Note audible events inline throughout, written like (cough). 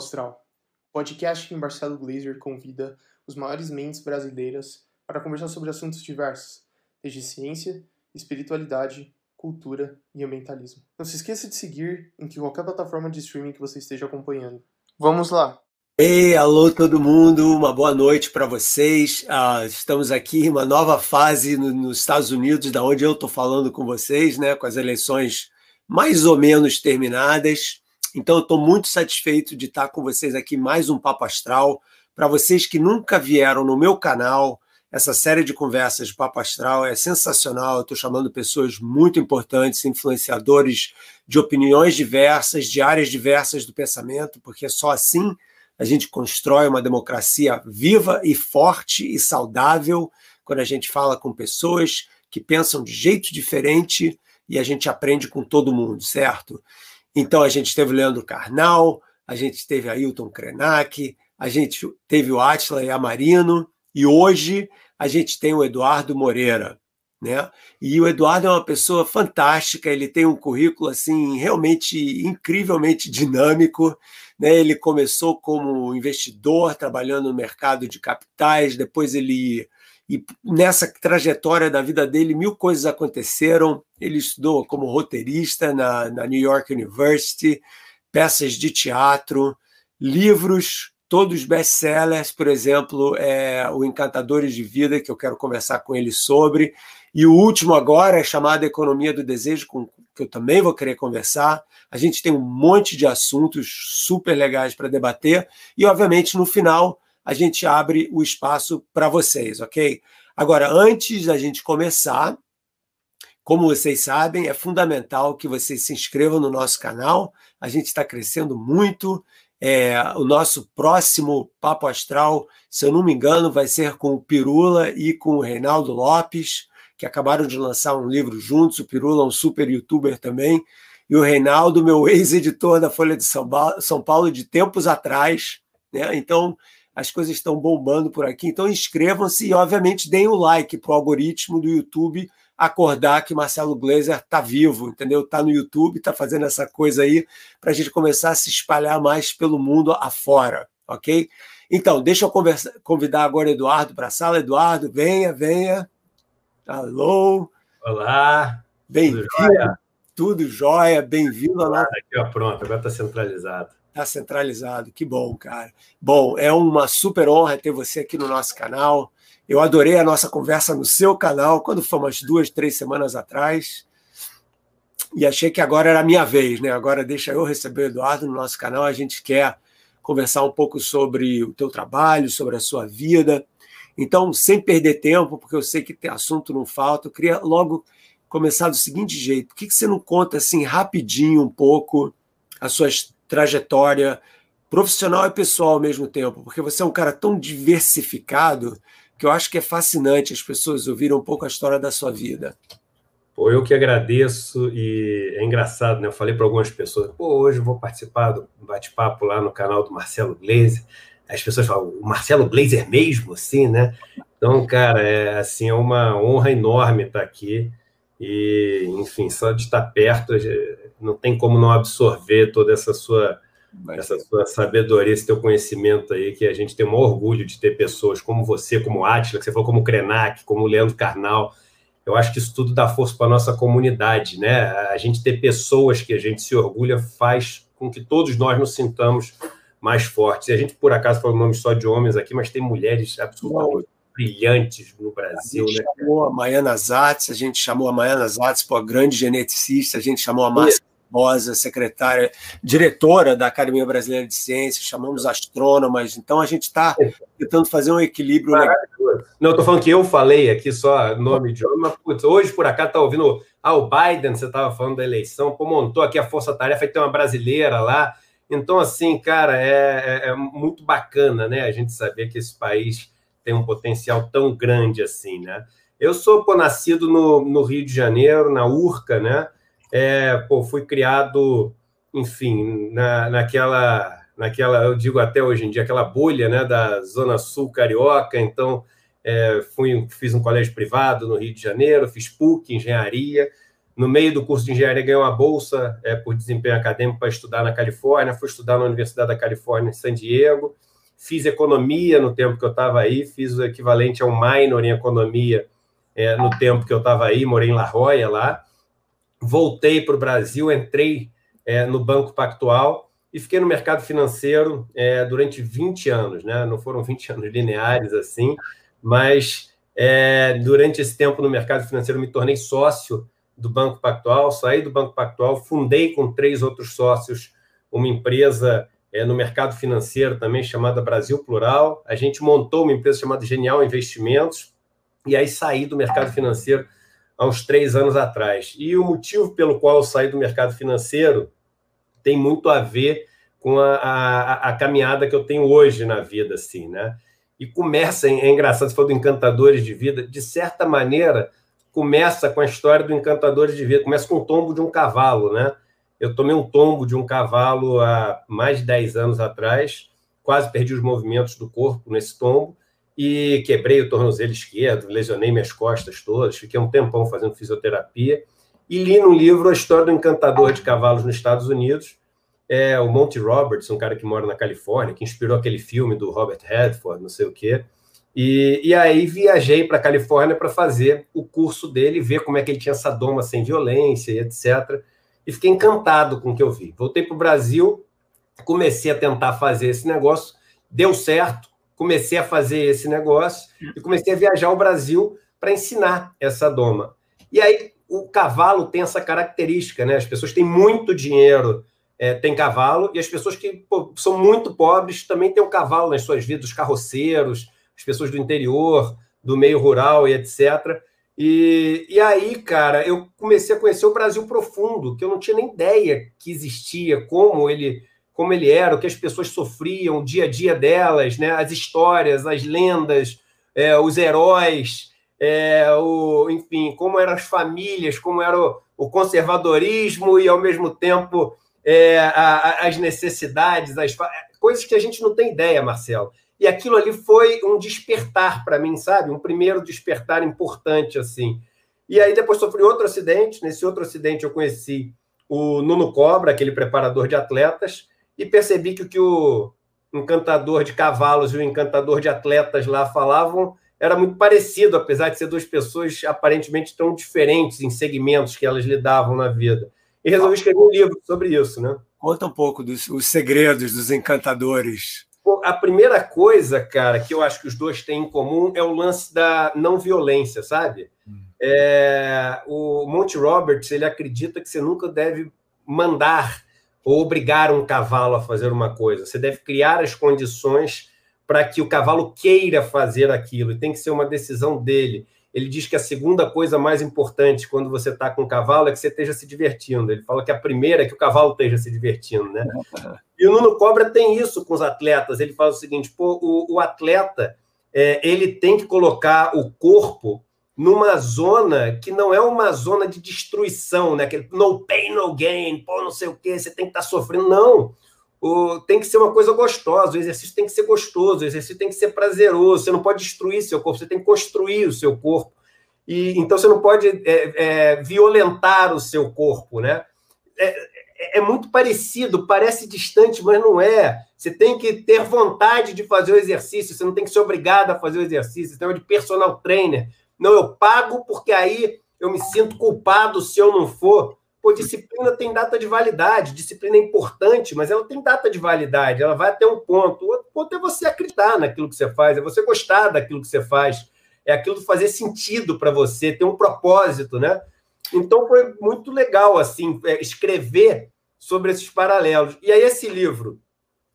Astral, podcast que Marcelo Glazer convida os maiores mentes brasileiras para conversar sobre assuntos diversos, desde ciência, espiritualidade, cultura e ambientalismo. Não se esqueça de seguir em qualquer plataforma de streaming que você esteja acompanhando. Vamos lá! Ei, alô todo mundo, uma boa noite para vocês. Ah, estamos aqui em uma nova fase no, nos Estados Unidos, da onde eu estou falando com vocês, né, com as eleições mais ou menos terminadas. Então, eu estou muito satisfeito de estar com vocês aqui mais um Papo Astral. Para vocês que nunca vieram no meu canal, essa série de conversas de Papo Astral é sensacional. Eu estou chamando pessoas muito importantes, influenciadores de opiniões diversas, de áreas diversas do pensamento, porque só assim a gente constrói uma democracia viva e forte e saudável quando a gente fala com pessoas que pensam de jeito diferente e a gente aprende com todo mundo, certo? Então a gente teve o Leandro Carnal, a gente teve Ailton Krenak, a gente teve o Atila e a Marino, e hoje a gente tem o Eduardo Moreira. Né? E o Eduardo é uma pessoa fantástica, ele tem um currículo assim realmente incrivelmente dinâmico, né? Ele começou como investidor, trabalhando no mercado de capitais, depois ele. E nessa trajetória da vida dele, mil coisas aconteceram. Ele estudou como roteirista na, na New York University, peças de teatro, livros, todos best-sellers, por exemplo, é, o Encantadores de Vida, que eu quero conversar com ele sobre. E o último agora é chamado Economia do Desejo, com, que eu também vou querer conversar. A gente tem um monte de assuntos super legais para debater e, obviamente, no final a gente abre o espaço para vocês, ok? Agora, antes da gente começar, como vocês sabem, é fundamental que vocês se inscrevam no nosso canal. A gente está crescendo muito. É, o nosso próximo Papo Astral, se eu não me engano, vai ser com o Pirula e com o Reinaldo Lopes, que acabaram de lançar um livro juntos. O Pirula é um super youtuber também e o Reinaldo, meu (laughs) ex-editor da Folha de São Paulo de tempos atrás. Né? Então, as coisas estão bombando por aqui. Então, inscrevam-se e, obviamente, deem o like para o algoritmo do YouTube acordar que Marcelo Gleiser está vivo, entendeu? Está no YouTube, está fazendo essa coisa aí para a gente começar a se espalhar mais pelo mundo afora, ok? Então, deixa eu conversa, convidar agora o Eduardo para a sala. Eduardo, venha, venha. Alô. Olá. Bem-vindo. Tudo jóia, bem-vindo Aqui, ó, pronto, agora está centralizado. Está centralizado, que bom, cara. Bom, é uma super honra ter você aqui no nosso canal. Eu adorei a nossa conversa no seu canal, quando foi umas duas, três semanas atrás. E achei que agora era a minha vez, né? Agora deixa eu receber o Eduardo no nosso canal. A gente quer conversar um pouco sobre o teu trabalho, sobre a sua vida. Então, sem perder tempo, porque eu sei que tem assunto não falta, eu queria logo começar do seguinte jeito: por que, que você não conta assim rapidinho um pouco a sua trajetória profissional e pessoal ao mesmo tempo? Porque você é um cara tão diversificado que eu acho que é fascinante as pessoas ouvirem um pouco a história da sua vida. Pô, eu que agradeço e é engraçado, né? Eu falei para algumas pessoas, pô, hoje eu vou participar do bate-papo lá no canal do Marcelo Glazer. As pessoas falam, o Marcelo Glazer mesmo, assim, né? Então, cara, é assim, é uma honra enorme estar aqui. E, enfim, só de estar perto, não tem como não absorver toda essa sua, essa sua sabedoria, esse teu conhecimento aí, que a gente tem um orgulho de ter pessoas como você, como Átila, que você falou como Krenak, como Leandro Carnal. Eu acho que isso tudo dá força para a nossa comunidade, né? A gente ter pessoas que a gente se orgulha faz com que todos nós nos sintamos mais fortes. E a gente, por acaso, falou o nome só de homens aqui, mas tem mulheres absolutamente brilhantes no Brasil. A gente né? chamou a Maiana Zatz, a gente chamou a Maiana Zatz, pô, grande geneticista, a gente chamou a Márcia Rosa, secretária, diretora da Academia Brasileira de Ciências, chamamos astrônomas, então a gente está tentando fazer um equilíbrio. Não, estou falando que eu falei aqui só nome de homem, mas putz, hoje por acaso está ouvindo ah, o Biden, você estava falando da eleição, pô, montou aqui a Força Tarefa e tem uma brasileira lá. Então, assim, cara, é, é, é muito bacana, né? A gente saber que esse país tem um potencial tão grande assim, né? Eu sou pô, nascido no, no Rio de Janeiro, na Urca, né? É, pô, fui criado, enfim, na, naquela, naquela, eu digo até hoje em dia, aquela bolha, né, da Zona Sul carioca. Então, é, fui, fiz um colégio privado no Rio de Janeiro, fiz PUC, engenharia. no meio do curso de engenharia, ganhei uma bolsa é, por desempenho acadêmico para estudar na Califórnia. Fui estudar na Universidade da Califórnia, em San Diego. Fiz economia no tempo que eu estava aí. Fiz o equivalente a um minor em economia é, no tempo que eu estava aí. Morei em La Jolla, lá. Voltei para o Brasil, entrei é, no Banco Pactual e fiquei no mercado financeiro é, durante 20 anos. Né? Não foram 20 anos lineares assim, mas é, durante esse tempo no mercado financeiro me tornei sócio do Banco Pactual, saí do Banco Pactual, fundei com três outros sócios uma empresa é, no mercado financeiro também chamada Brasil Plural. A gente montou uma empresa chamada Genial Investimentos e aí saí do mercado financeiro há uns três anos atrás. E o motivo pelo qual eu saí do mercado financeiro tem muito a ver com a, a, a caminhada que eu tenho hoje na vida, assim, né? E começa, é engraçado, você falou do Encantadores de Vida, de certa maneira, começa com a história do Encantadores de Vida, começa com o tombo de um cavalo, né? Eu tomei um tombo de um cavalo há mais de 10 anos atrás, quase perdi os movimentos do corpo nesse tombo e quebrei o tornozelo esquerdo, lesionei minhas costas todas, fiquei um tempão fazendo fisioterapia e li no livro a história do encantador de cavalos nos Estados Unidos, é o Monty Roberts, um cara que mora na Califórnia, que inspirou aquele filme do Robert Redford, não sei o quê. E, e aí viajei para a Califórnia para fazer o curso dele, ver como é que ele tinha essa doma sem violência e etc. E fiquei encantado com o que eu vi. Voltei para o Brasil, comecei a tentar fazer esse negócio, deu certo, comecei a fazer esse negócio e comecei a viajar ao Brasil para ensinar essa doma. E aí o cavalo tem essa característica, né? As pessoas têm muito dinheiro, é, têm cavalo, e as pessoas que pô, são muito pobres também têm o um cavalo nas suas vidas, os carroceiros, as pessoas do interior, do meio rural e etc. E, e aí, cara, eu comecei a conhecer o Brasil profundo, que eu não tinha nem ideia que existia, como ele como ele era, o que as pessoas sofriam, o dia a dia delas, né? as histórias, as lendas, é, os heróis, é, o, enfim, como eram as famílias, como era o, o conservadorismo e, ao mesmo tempo, é, a, a, as necessidades, as coisas que a gente não tem ideia, Marcelo. E aquilo ali foi um despertar para mim, sabe? Um primeiro despertar importante, assim. E aí depois sofri outro acidente. Nesse outro acidente eu conheci o Nuno Cobra, aquele preparador de atletas, e percebi que o que o encantador de cavalos e o encantador de atletas lá falavam era muito parecido, apesar de ser duas pessoas aparentemente tão diferentes em segmentos que elas lidavam na vida. E resolvi escrever um livro sobre isso, né? Conta um pouco dos os segredos dos encantadores a primeira coisa, cara, que eu acho que os dois têm em comum é o lance da não violência, sabe? Hum. É, o Monty Roberts ele acredita que você nunca deve mandar ou obrigar um cavalo a fazer uma coisa. Você deve criar as condições para que o cavalo queira fazer aquilo. E tem que ser uma decisão dele. Ele diz que a segunda coisa mais importante quando você está com o cavalo é que você esteja se divertindo. Ele fala que a primeira é que o cavalo esteja se divertindo, né? (laughs) E o Nuno Cobra tem isso com os atletas. Ele fala o seguinte: pô, o, o atleta é, ele tem que colocar o corpo numa zona que não é uma zona de destruição, né? Aquele no pain, no gain, pô, não sei o quê, você tem que estar tá sofrendo. Não. O, tem que ser uma coisa gostosa, o exercício tem que ser gostoso, o exercício tem que ser prazeroso, você não pode destruir seu corpo, você tem que construir o seu corpo. E, então você não pode é, é, violentar o seu corpo, né? É, é, é muito parecido, parece distante, mas não é. Você tem que ter vontade de fazer o exercício, você não tem que ser obrigado a fazer o exercício, você tem de personal trainer. Não, eu pago porque aí eu me sinto culpado se eu não for. Pô, disciplina tem data de validade, disciplina é importante, mas ela tem data de validade, ela vai até um ponto. O outro ponto é você acreditar naquilo que você faz, é você gostar daquilo que você faz, é aquilo fazer sentido para você, ter um propósito, né? Então foi muito legal assim é, escrever sobre esses paralelos. E aí esse livro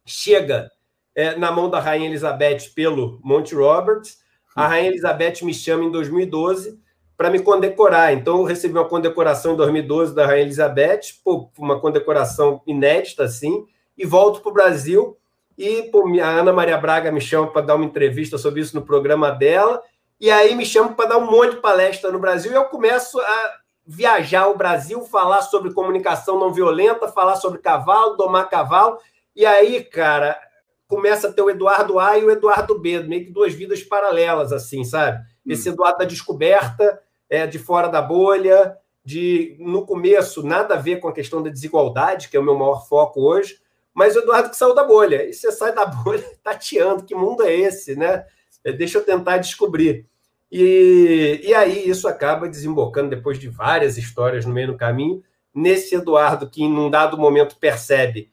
chega é, na mão da Rainha Elizabeth pelo Monty Roberts. A Rainha Elizabeth me chama em 2012 para me condecorar. Então eu recebi uma condecoração em 2012 da Rainha Elizabeth, pô, uma condecoração inédita assim, e volto para o Brasil. E pô, a Ana Maria Braga me chama para dar uma entrevista sobre isso no programa dela. E aí me chama para dar um monte de palestra no Brasil e eu começo a viajar o Brasil, falar sobre comunicação não violenta, falar sobre cavalo, domar cavalo. E aí, cara, começa a ter o Eduardo A e o Eduardo B, meio que duas vidas paralelas, assim, sabe? Hum. Esse Eduardo da descoberta, é, de fora da bolha, de, no começo, nada a ver com a questão da desigualdade, que é o meu maior foco hoje, mas o Eduardo que saiu da bolha. E você sai da (laughs) bolha tateando, que mundo é esse, né? É, deixa eu tentar descobrir. E, e aí isso acaba desembocando, depois de várias histórias no meio do caminho, nesse Eduardo que, em um dado momento, percebe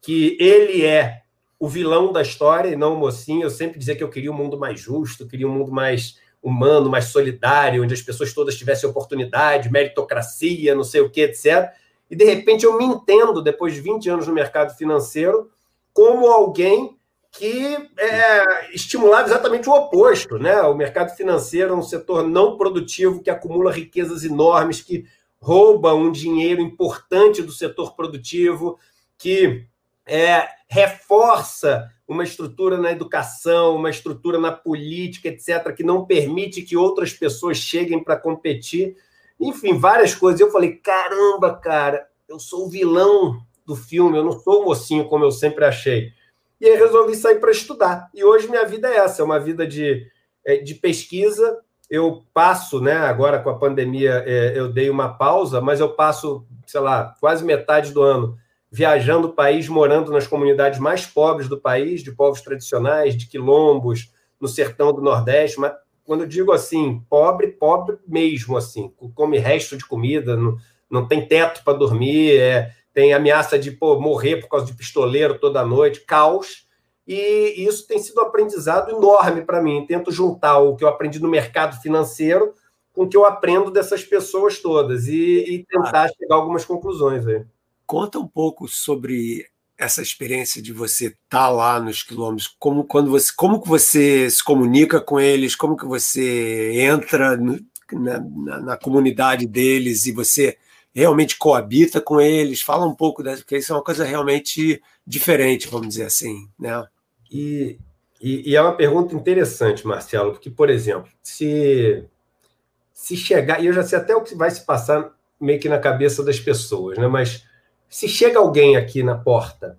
que ele é o vilão da história e não o mocinho. Eu sempre dizia que eu queria um mundo mais justo, queria um mundo mais humano, mais solidário, onde as pessoas todas tivessem oportunidade, meritocracia, não sei o que, etc. E de repente eu me entendo, depois de 20 anos no mercado financeiro, como alguém que é, estimulava exatamente o oposto. Né? O mercado financeiro é um setor não produtivo que acumula riquezas enormes, que rouba um dinheiro importante do setor produtivo, que é, reforça uma estrutura na educação, uma estrutura na política, etc., que não permite que outras pessoas cheguem para competir. Enfim, várias coisas. Eu falei: caramba, cara, eu sou o vilão do filme, eu não sou o mocinho como eu sempre achei. E aí resolvi sair para estudar. E hoje minha vida é essa: é uma vida de, é, de pesquisa. Eu passo, né? Agora com a pandemia, é, eu dei uma pausa, mas eu passo, sei lá, quase metade do ano viajando o país, morando nas comunidades mais pobres do país, de povos tradicionais, de quilombos, no sertão do Nordeste, mas quando eu digo assim, pobre, pobre mesmo, assim, come resto de comida, não, não tem teto para dormir, é, tem ameaça de pô, morrer por causa de pistoleiro toda noite, caos. E isso tem sido um aprendizado enorme para mim. Tento juntar o que eu aprendi no mercado financeiro com o que eu aprendo dessas pessoas todas e, e tentar chegar a algumas conclusões aí. Conta um pouco sobre essa experiência de você estar tá lá nos quilômetros, como quando você, como que você se comunica com eles, como que você entra no, na, na, na, comunidade deles e você realmente coabita com eles. Fala um pouco dessa, porque isso é uma coisa realmente diferente, vamos dizer assim, né? E, e, e é uma pergunta interessante, Marcelo, porque por exemplo, se se chegar, e eu já sei até o que vai se passar meio que na cabeça das pessoas, né? Mas se chega alguém aqui na porta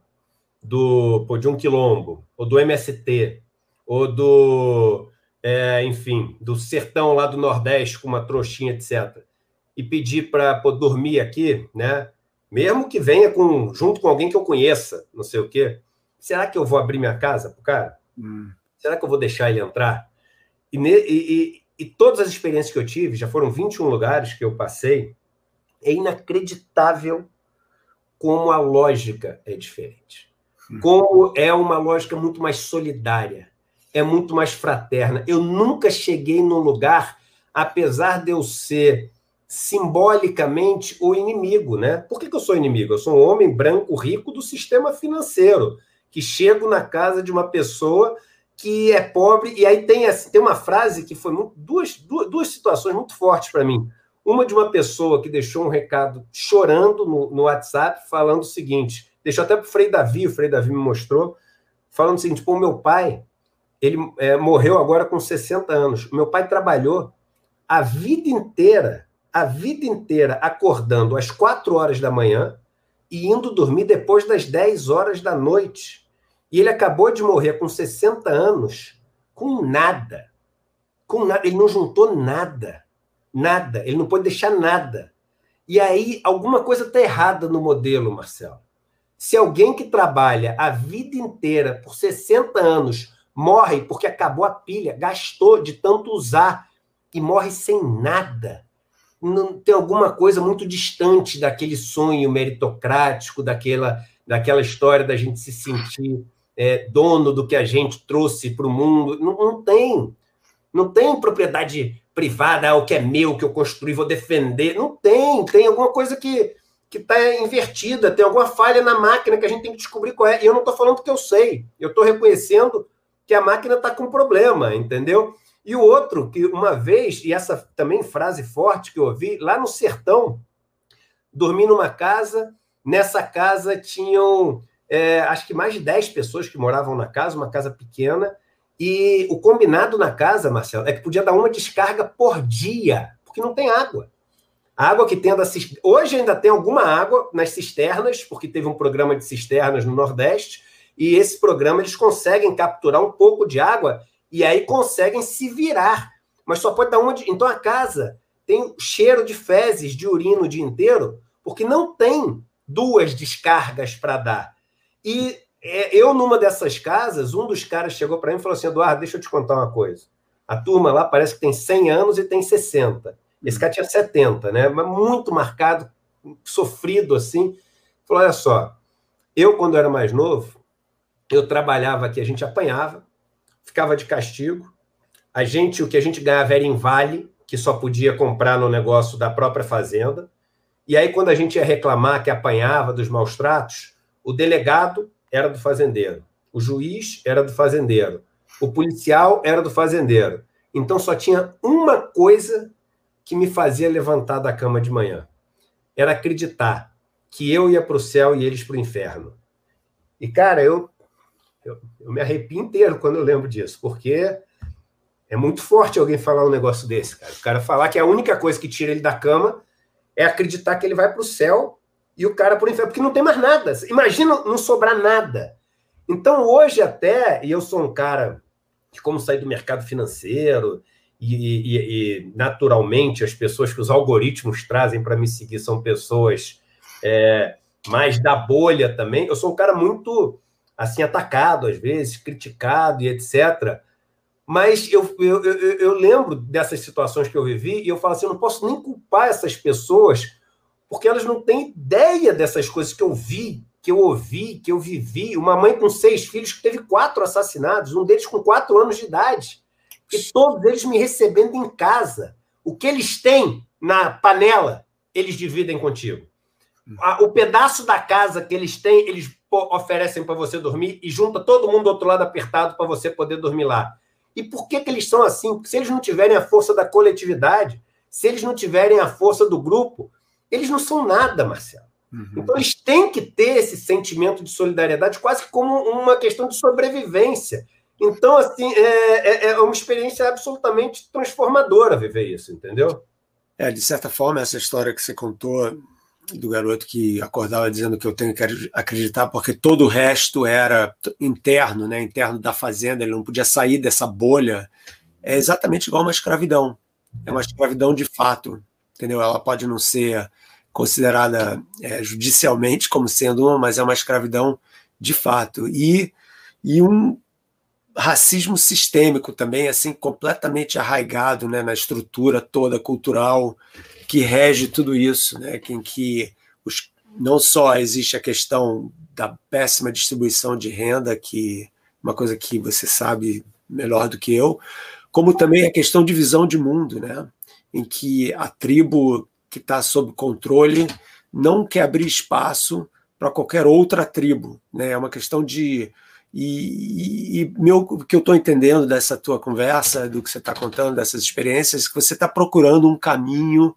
do pô, de um quilombo, ou do MST, ou do, é, enfim, do sertão lá do Nordeste com uma trouxinha, etc., e pedir para dormir aqui, né? Mesmo que venha com, junto com alguém que eu conheça, não sei o quê, será que eu vou abrir minha casa pro cara? Hum. Será que eu vou deixar ele entrar? E, e, e todas as experiências que eu tive, já foram 21 lugares que eu passei, é inacreditável como a lógica é diferente. Como é uma lógica muito mais solidária, é muito mais fraterna. Eu nunca cheguei num lugar, apesar de eu ser simbolicamente o inimigo, né? Por que, que eu sou inimigo? Eu sou um homem branco rico do sistema financeiro, que chego na casa de uma pessoa que é pobre, e aí tem, tem uma frase que foi muito, duas, duas, duas situações muito fortes para mim. Uma de uma pessoa que deixou um recado chorando no, no WhatsApp, falando o seguinte: deixou até para o Frei Davi, o Frei Davi me mostrou, falando o seguinte: pô, meu pai, ele é, morreu agora com 60 anos. Meu pai trabalhou a vida inteira, a vida inteira, acordando às 4 horas da manhã e indo dormir depois das 10 horas da noite. E ele acabou de morrer com 60 anos, com nada. Com nada. Ele não juntou nada. Nada. Ele não pode deixar nada. E aí, alguma coisa está errada no modelo, Marcelo. Se alguém que trabalha a vida inteira, por 60 anos, morre porque acabou a pilha, gastou de tanto usar e morre sem nada, não tem alguma coisa muito distante daquele sonho meritocrático, daquela, daquela história da gente se sentir é, dono do que a gente trouxe para o mundo. Não, não tem. Não tem propriedade privada, ah, o que é meu, que eu construí, vou defender. Não tem, tem alguma coisa que que está invertida, tem alguma falha na máquina que a gente tem que descobrir qual é. E eu não estou falando que eu sei, eu estou reconhecendo que a máquina está com problema, entendeu? E o outro, que uma vez, e essa também frase forte que eu ouvi, lá no sertão, dormi numa casa, nessa casa tinham, é, acho que mais de 10 pessoas que moravam na casa, uma casa pequena, e o combinado na casa, Marcelo, é que podia dar uma descarga por dia, porque não tem água. A água que tem da Hoje ainda tem alguma água nas cisternas, porque teve um programa de cisternas no Nordeste, e esse programa eles conseguem capturar um pouco de água e aí conseguem se virar. Mas só pode dar uma. De... Então a casa tem cheiro de fezes, de urina o dia inteiro, porque não tem duas descargas para dar. E é, eu, numa dessas casas, um dos caras chegou para mim e falou assim: Eduardo, deixa eu te contar uma coisa. A turma lá parece que tem 100 anos e tem 60. Esse cara tinha 70, né? Mas muito marcado, sofrido assim. Falou: olha só, eu, quando era mais novo, eu trabalhava aqui, a gente apanhava, ficava de castigo. A gente, o que a gente ganhava era em vale, que só podia comprar no negócio da própria fazenda. E aí, quando a gente ia reclamar que apanhava dos maus tratos, o delegado era do fazendeiro, o juiz era do fazendeiro, o policial era do fazendeiro. Então só tinha uma coisa que me fazia levantar da cama de manhã: era acreditar que eu ia para o céu e eles para o inferno. E, cara, eu, eu, eu me arrepio inteiro quando eu lembro disso, porque é muito forte alguém falar um negócio desse, cara. O cara falar que a única coisa que tira ele da cama é acreditar que ele vai para o céu e o cara o inferno, porque não tem mais nada. Imagina não sobrar nada. Então, hoje até, e eu sou um cara que, como saí do mercado financeiro, e, e, e naturalmente as pessoas que os algoritmos trazem para me seguir são pessoas é, mais da bolha também. Eu sou um cara muito assim atacado às vezes, criticado e etc. Mas eu, eu, eu, eu, lembro dessas situações que eu vivi e eu falo assim: eu não posso nem culpar essas pessoas, porque elas não têm ideia dessas coisas que eu vi, que eu ouvi, que eu vivi. Uma mãe com seis filhos que teve quatro assassinados, um deles com quatro anos de idade, e todos eles me recebendo em casa. O que eles têm na panela, eles dividem contigo. O pedaço da casa que eles têm, eles oferecem para você dormir e junta todo mundo do outro lado apertado para você poder dormir lá. E por que, que eles são assim? Porque se eles não tiverem a força da coletividade, se eles não tiverem a força do grupo, eles não são nada, Marcelo. Uhum. Então eles têm que ter esse sentimento de solidariedade quase como uma questão de sobrevivência. Então, assim, é, é, é uma experiência absolutamente transformadora viver isso, entendeu? É, de certa forma, essa história que você contou do garoto que acordava dizendo que eu tenho que acreditar porque todo o resto era interno, né, interno da fazenda, ele não podia sair dessa bolha. É exatamente igual uma escravidão. É uma escravidão de fato, entendeu? Ela pode não ser considerada é, judicialmente como sendo uma, mas é uma escravidão de fato. E, e um racismo sistêmico também, assim, completamente arraigado né, na estrutura toda cultural que rege tudo isso, né? em que os, não só existe a questão da péssima distribuição de renda, que uma coisa que você sabe melhor do que eu, como também a questão de visão de mundo, né? Em que a tribo que está sob controle não quer abrir espaço para qualquer outra tribo. Né? É uma questão de. E, e, meu, o que eu estou entendendo dessa tua conversa, do que você está contando, dessas experiências, que você está procurando um caminho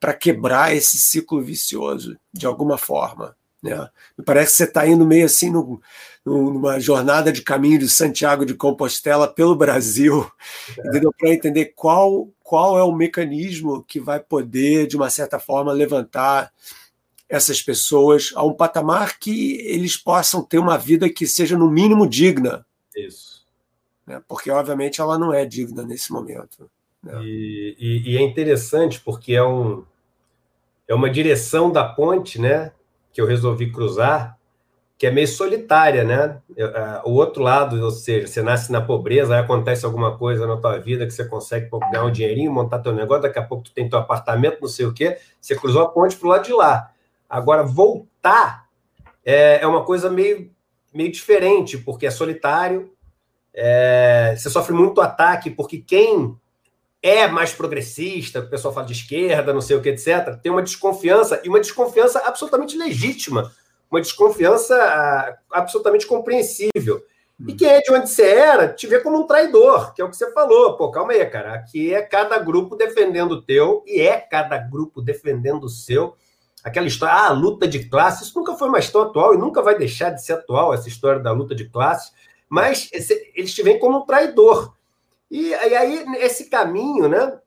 para quebrar esse ciclo vicioso de alguma forma. Né? Me parece que você está indo meio assim no, numa jornada de caminho de Santiago de Compostela pelo Brasil, é. para entender qual, qual é o mecanismo que vai poder, de uma certa forma, levantar essas pessoas a um patamar que eles possam ter uma vida que seja, no mínimo, digna. Isso. Né? Porque, obviamente, ela não é digna nesse momento. É. E, e, e, é interessante porque é, um, é uma direção da ponte, né? Que eu resolvi cruzar, que é meio solitária, né? O outro lado, ou seja, você nasce na pobreza, aí acontece alguma coisa na tua vida que você consegue ganhar um dinheirinho, montar teu negócio, daqui a pouco tu tem teu apartamento, não sei o quê, você cruzou a ponte pro lado de lá. Agora, voltar é, é uma coisa meio, meio diferente, porque é solitário, é, você sofre muito ataque, porque quem é mais progressista, o pessoal fala de esquerda, não sei o que, etc., tem uma desconfiança, e uma desconfiança absolutamente legítima, uma desconfiança ah, absolutamente compreensível. E quem é de onde você era, te vê como um traidor, que é o que você falou. Pô, calma aí, cara. Aqui é cada grupo defendendo o teu, e é cada grupo defendendo o seu. Aquela história, ah, luta de classe, isso nunca foi mais tão atual e nunca vai deixar de ser atual, essa história da luta de classe. Mas esse, eles te veem como um traidor. E, e aí, esse caminho, né?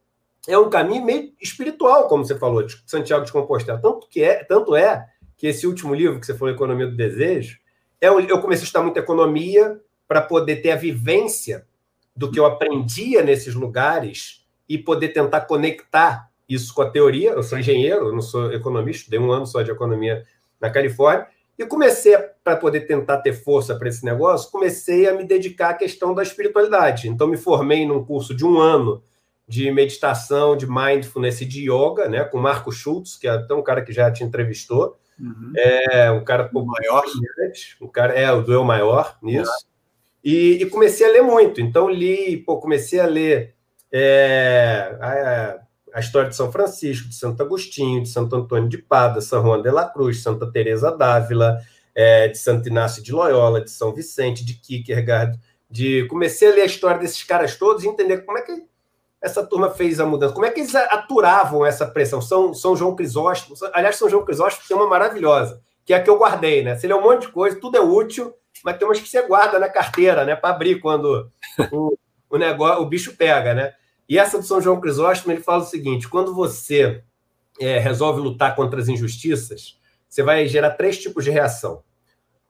É um caminho meio espiritual, como você falou, de Santiago de Compostela. Tanto, que é, tanto é que esse último livro que você falou, Economia do Desejo, é, eu comecei a estudar muito economia para poder ter a vivência do que eu aprendia nesses lugares e poder tentar conectar isso com a teoria. Eu sou engenheiro, eu não sou economista, dei um ano só de economia na Califórnia. E comecei, para poder tentar ter força para esse negócio, comecei a me dedicar à questão da espiritualidade. Então, me formei num curso de um ano de meditação, de mindfulness e de yoga, né, com Marco Schultz, que é até um cara que já te entrevistou. Uhum. É um cara pô, maior, um cara é o do eu maior nisso. Uhum. E, e, comecei a ler muito. Então li, pô, comecei a ler é, a, a, história de São Francisco, de Santo Agostinho, de Santo Antônio de Pada, São Juan de la Cruz, Santa Teresa d'Ávila, é, de Santo Inácio de Loyola, de São Vicente, de Kierkegaard. De comecei a ler a história desses caras todos e entender como é que essa turma fez a mudança? Como é que eles aturavam essa pressão? São, São João Crisóstomo, aliás, São João Crisóstomo tem uma maravilhosa, que é a que eu guardei, né? Se um monte de coisa, tudo é útil, mas tem umas que você guarda na carteira, né? Para abrir quando o, o, negócio, o bicho pega, né? E essa do São João Crisóstomo, ele fala o seguinte: quando você é, resolve lutar contra as injustiças, você vai gerar três tipos de reação.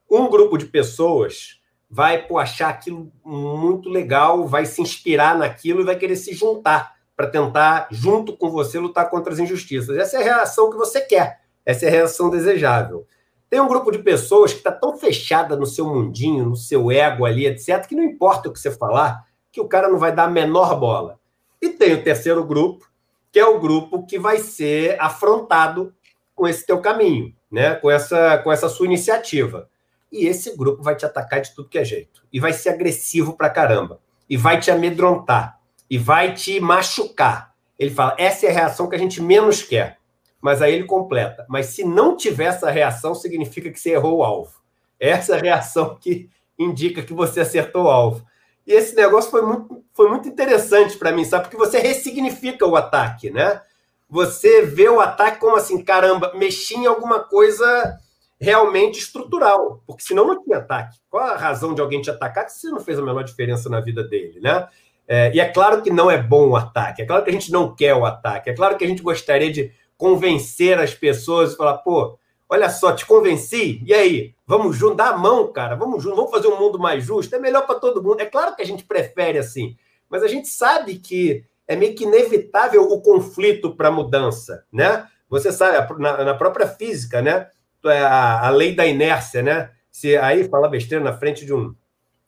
Um grupo de pessoas vai pô, achar aquilo muito legal, vai se inspirar naquilo e vai querer se juntar para tentar, junto com você, lutar contra as injustiças. Essa é a reação que você quer, essa é a reação desejável. Tem um grupo de pessoas que está tão fechada no seu mundinho, no seu ego ali, etc., que não importa o que você falar, que o cara não vai dar a menor bola. E tem o terceiro grupo, que é o grupo que vai ser afrontado com esse teu caminho, né? com, essa, com essa sua iniciativa. E esse grupo vai te atacar de tudo que é jeito. E vai ser agressivo pra caramba. E vai te amedrontar. E vai te machucar. Ele fala: essa é a reação que a gente menos quer. Mas aí ele completa: mas se não tiver essa reação, significa que você errou o alvo. Essa é reação que indica que você acertou o alvo. E esse negócio foi muito, foi muito interessante para mim, sabe? Porque você ressignifica o ataque, né? Você vê o ataque como assim, caramba, mexi em alguma coisa realmente estrutural, porque senão não tinha ataque. Qual a razão de alguém te atacar se não fez a menor diferença na vida dele, né? É, e é claro que não é bom o ataque, é claro que a gente não quer o ataque, é claro que a gente gostaria de convencer as pessoas e falar, pô, olha só, te convenci, e aí? Vamos junto, dá a mão, cara, vamos junto, vamos fazer um mundo mais justo, é melhor para todo mundo. É claro que a gente prefere assim, mas a gente sabe que é meio que inevitável o conflito para mudança, né? Você sabe, na, na própria física, né? É a, a lei da inércia, né? Se aí fala besteira na frente de um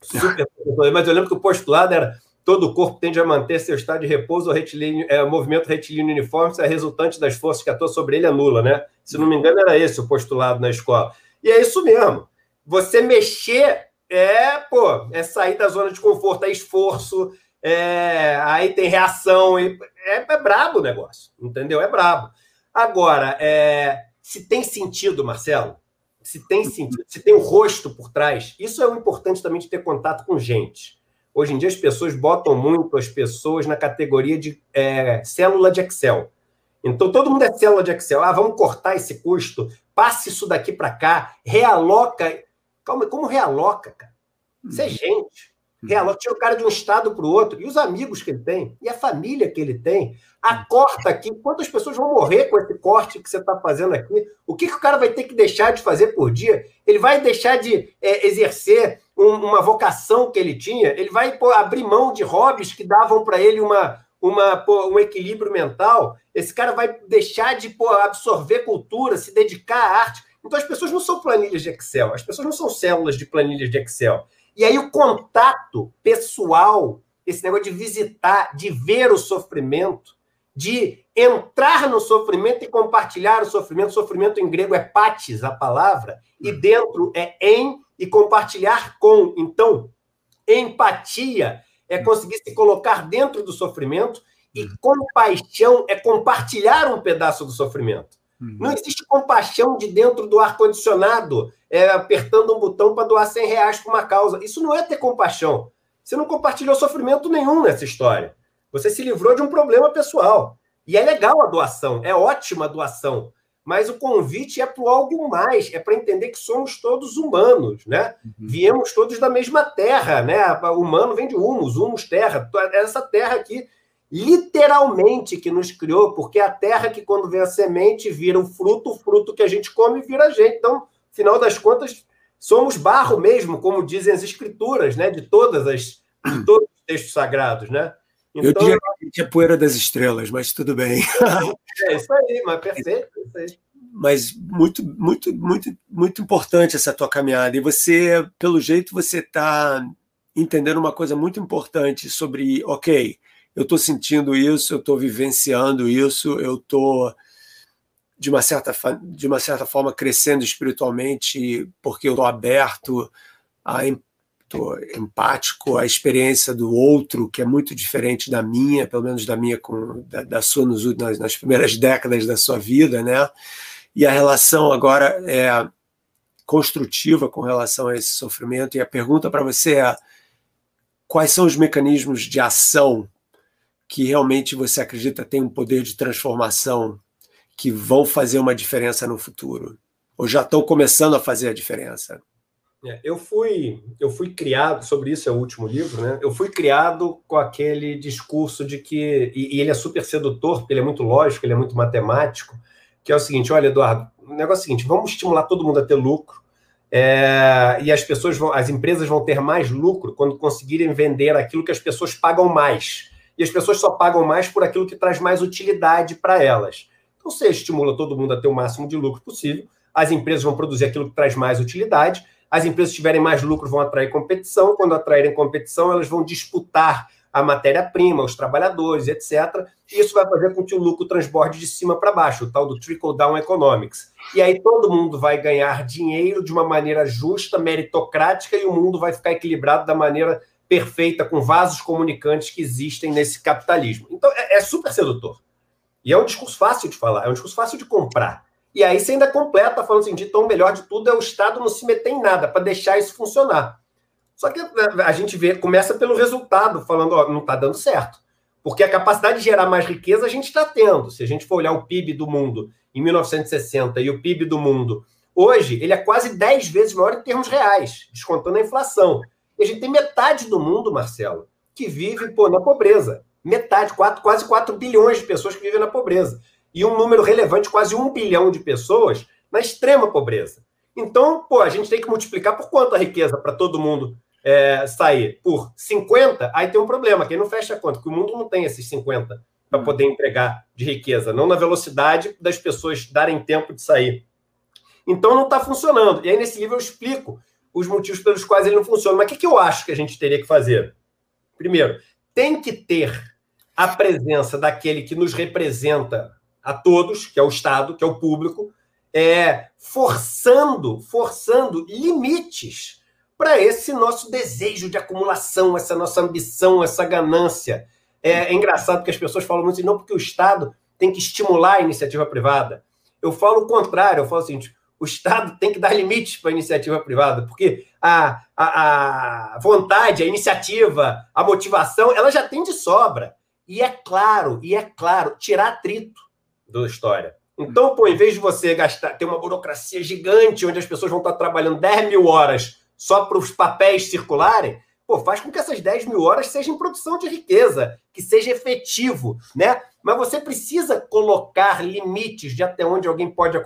super. (laughs) Mas eu lembro que o postulado era todo o corpo tende a manter seu estado de repouso ou retilíneo, é, movimento retilíneo uniforme se a resultante das forças que atuam sobre ele é nula, né? Se não me engano, era esse o postulado na escola. E é isso mesmo. Você mexer é, pô, é sair da zona de conforto, é esforço, é, aí tem reação, é, é brabo o negócio, entendeu? É brabo. Agora, é, se tem sentido, Marcelo, se tem sentido, se tem o um rosto por trás, isso é o importante também de ter contato com gente. Hoje em dia as pessoas botam muito as pessoas na categoria de é, célula de Excel. Então todo mundo é célula de Excel. Ah, vamos cortar esse custo, passe isso daqui para cá, realoca. Calma, como realoca, cara? Isso é gente. Realoca, tira o cara de um estado para o outro, e os amigos que ele tem, e a família que ele tem. Acorta aqui, quantas pessoas vão morrer com esse corte que você está fazendo aqui? O que, que o cara vai ter que deixar de fazer por dia? Ele vai deixar de é, exercer um, uma vocação que ele tinha? Ele vai pô, abrir mão de hobbies que davam para ele uma, uma, pô, um equilíbrio mental? Esse cara vai deixar de pô, absorver cultura, se dedicar à arte? Então as pessoas não são planilhas de Excel, as pessoas não são células de planilhas de Excel. E aí o contato pessoal, esse negócio de visitar, de ver o sofrimento, de entrar no sofrimento e compartilhar o sofrimento. Sofrimento em grego é patis, a palavra, e hum. dentro é em e compartilhar com. Então, empatia é hum. conseguir se colocar dentro do sofrimento e hum. compaixão é compartilhar um pedaço do sofrimento. Não existe compaixão de dentro do ar-condicionado, é, apertando um botão para doar 100 reais para uma causa. Isso não é ter compaixão. Você não compartilhou sofrimento nenhum nessa história. Você se livrou de um problema pessoal. E é legal a doação, é ótima a doação. Mas o convite é para algo mais, é para entender que somos todos humanos, né? Uhum. Viemos todos da mesma terra, né? O humano vem de humus, humus terra. Essa terra aqui, literalmente, que nos criou, porque é a terra que, quando vem a semente, vira o fruto, o fruto que a gente come vira a gente. Então, final das contas, somos barro mesmo, como dizem as escrituras, né? De todas as de (clears throat) todos os textos sagrados, né? Então, eu diria que a gente é poeira das estrelas, mas tudo bem. É isso aí, mas perfeito. É. Mas muito, muito, muito, muito importante essa tua caminhada. E você, pelo jeito, você está entendendo uma coisa muito importante sobre, ok, eu estou sentindo isso, eu estou vivenciando isso, eu estou de uma certa de uma certa forma crescendo espiritualmente porque eu estou aberto a tô empático à experiência do outro que é muito diferente da minha pelo menos da minha com da, da sua nos, nas, nas primeiras décadas da sua vida né? E a relação agora é construtiva com relação a esse sofrimento e a pergunta para você é quais são os mecanismos de ação que realmente você acredita tem um poder de transformação que vão fazer uma diferença no futuro? Ou já estão começando a fazer a diferença? É, eu fui eu fui criado sobre isso é o último livro, né? Eu fui criado com aquele discurso de que e, e ele é super sedutor, porque ele é muito lógico, ele é muito matemático, que é o seguinte: olha, Eduardo, o negócio é o seguinte, vamos estimular todo mundo a ter lucro. É, e as pessoas vão, as empresas vão ter mais lucro quando conseguirem vender aquilo que as pessoas pagam mais e as pessoas só pagam mais por aquilo que traz mais utilidade para elas. Então, você estimula todo mundo a ter o máximo de lucro possível, as empresas vão produzir aquilo que traz mais utilidade, as empresas tiverem mais lucro vão atrair competição, quando atraírem competição, elas vão disputar a matéria-prima, os trabalhadores, etc. E isso vai fazer com que o lucro transborde de cima para baixo, o tal do trickle-down economics. E aí todo mundo vai ganhar dinheiro de uma maneira justa, meritocrática, e o mundo vai ficar equilibrado da maneira perfeita com vasos comunicantes que existem nesse capitalismo. Então é, é, super sedutor. E é um discurso fácil de falar, é um discurso fácil de comprar. E aí você ainda completa falando assim, então o melhor de tudo é o Estado não se meter em nada para deixar isso funcionar. Só que né, a gente vê, começa pelo resultado, falando, ó, não está dando certo. Porque a capacidade de gerar mais riqueza a gente está tendo. Se a gente for olhar o PIB do mundo em 1960 e o PIB do mundo hoje, ele é quase 10 vezes maior em termos reais, descontando a inflação. E a gente tem metade do mundo, Marcelo, que vive pô, na pobreza. Metade, quatro, quase 4 bilhões de pessoas que vivem na pobreza. E um número relevante, quase um bilhão de pessoas na extrema pobreza. Então, pô, a gente tem que multiplicar por quanto a riqueza para todo mundo é, sair? Por 50, aí tem um problema, quem não fecha a conta, porque o mundo não tem esses 50 para hum. poder entregar de riqueza, não na velocidade das pessoas darem tempo de sair. Então não está funcionando. E aí, nesse livro, eu explico os motivos pelos quais ele não funciona. Mas o que, que eu acho que a gente teria que fazer? Primeiro, tem que ter a presença daquele que nos representa a todos, que é o Estado, que é o público, é, forçando, forçando limites para esse nosso desejo de acumulação, essa nossa ambição, essa ganância. É, é engraçado que as pessoas falam muito assim, não porque o Estado tem que estimular a iniciativa privada. Eu falo o contrário, eu falo assim, o Estado tem que dar limites para a iniciativa privada, porque a, a, a, vontade, a iniciativa, a motivação, ela já tem de sobra. E é claro, e é claro, tirar atrito da história. Então, pô, em vez de você gastar, ter uma burocracia gigante onde as pessoas vão estar trabalhando 10 mil horas só para os papéis circularem, pô, faz com que essas 10 mil horas sejam produção de riqueza, que seja efetivo, né? Mas você precisa colocar limites de até onde alguém pode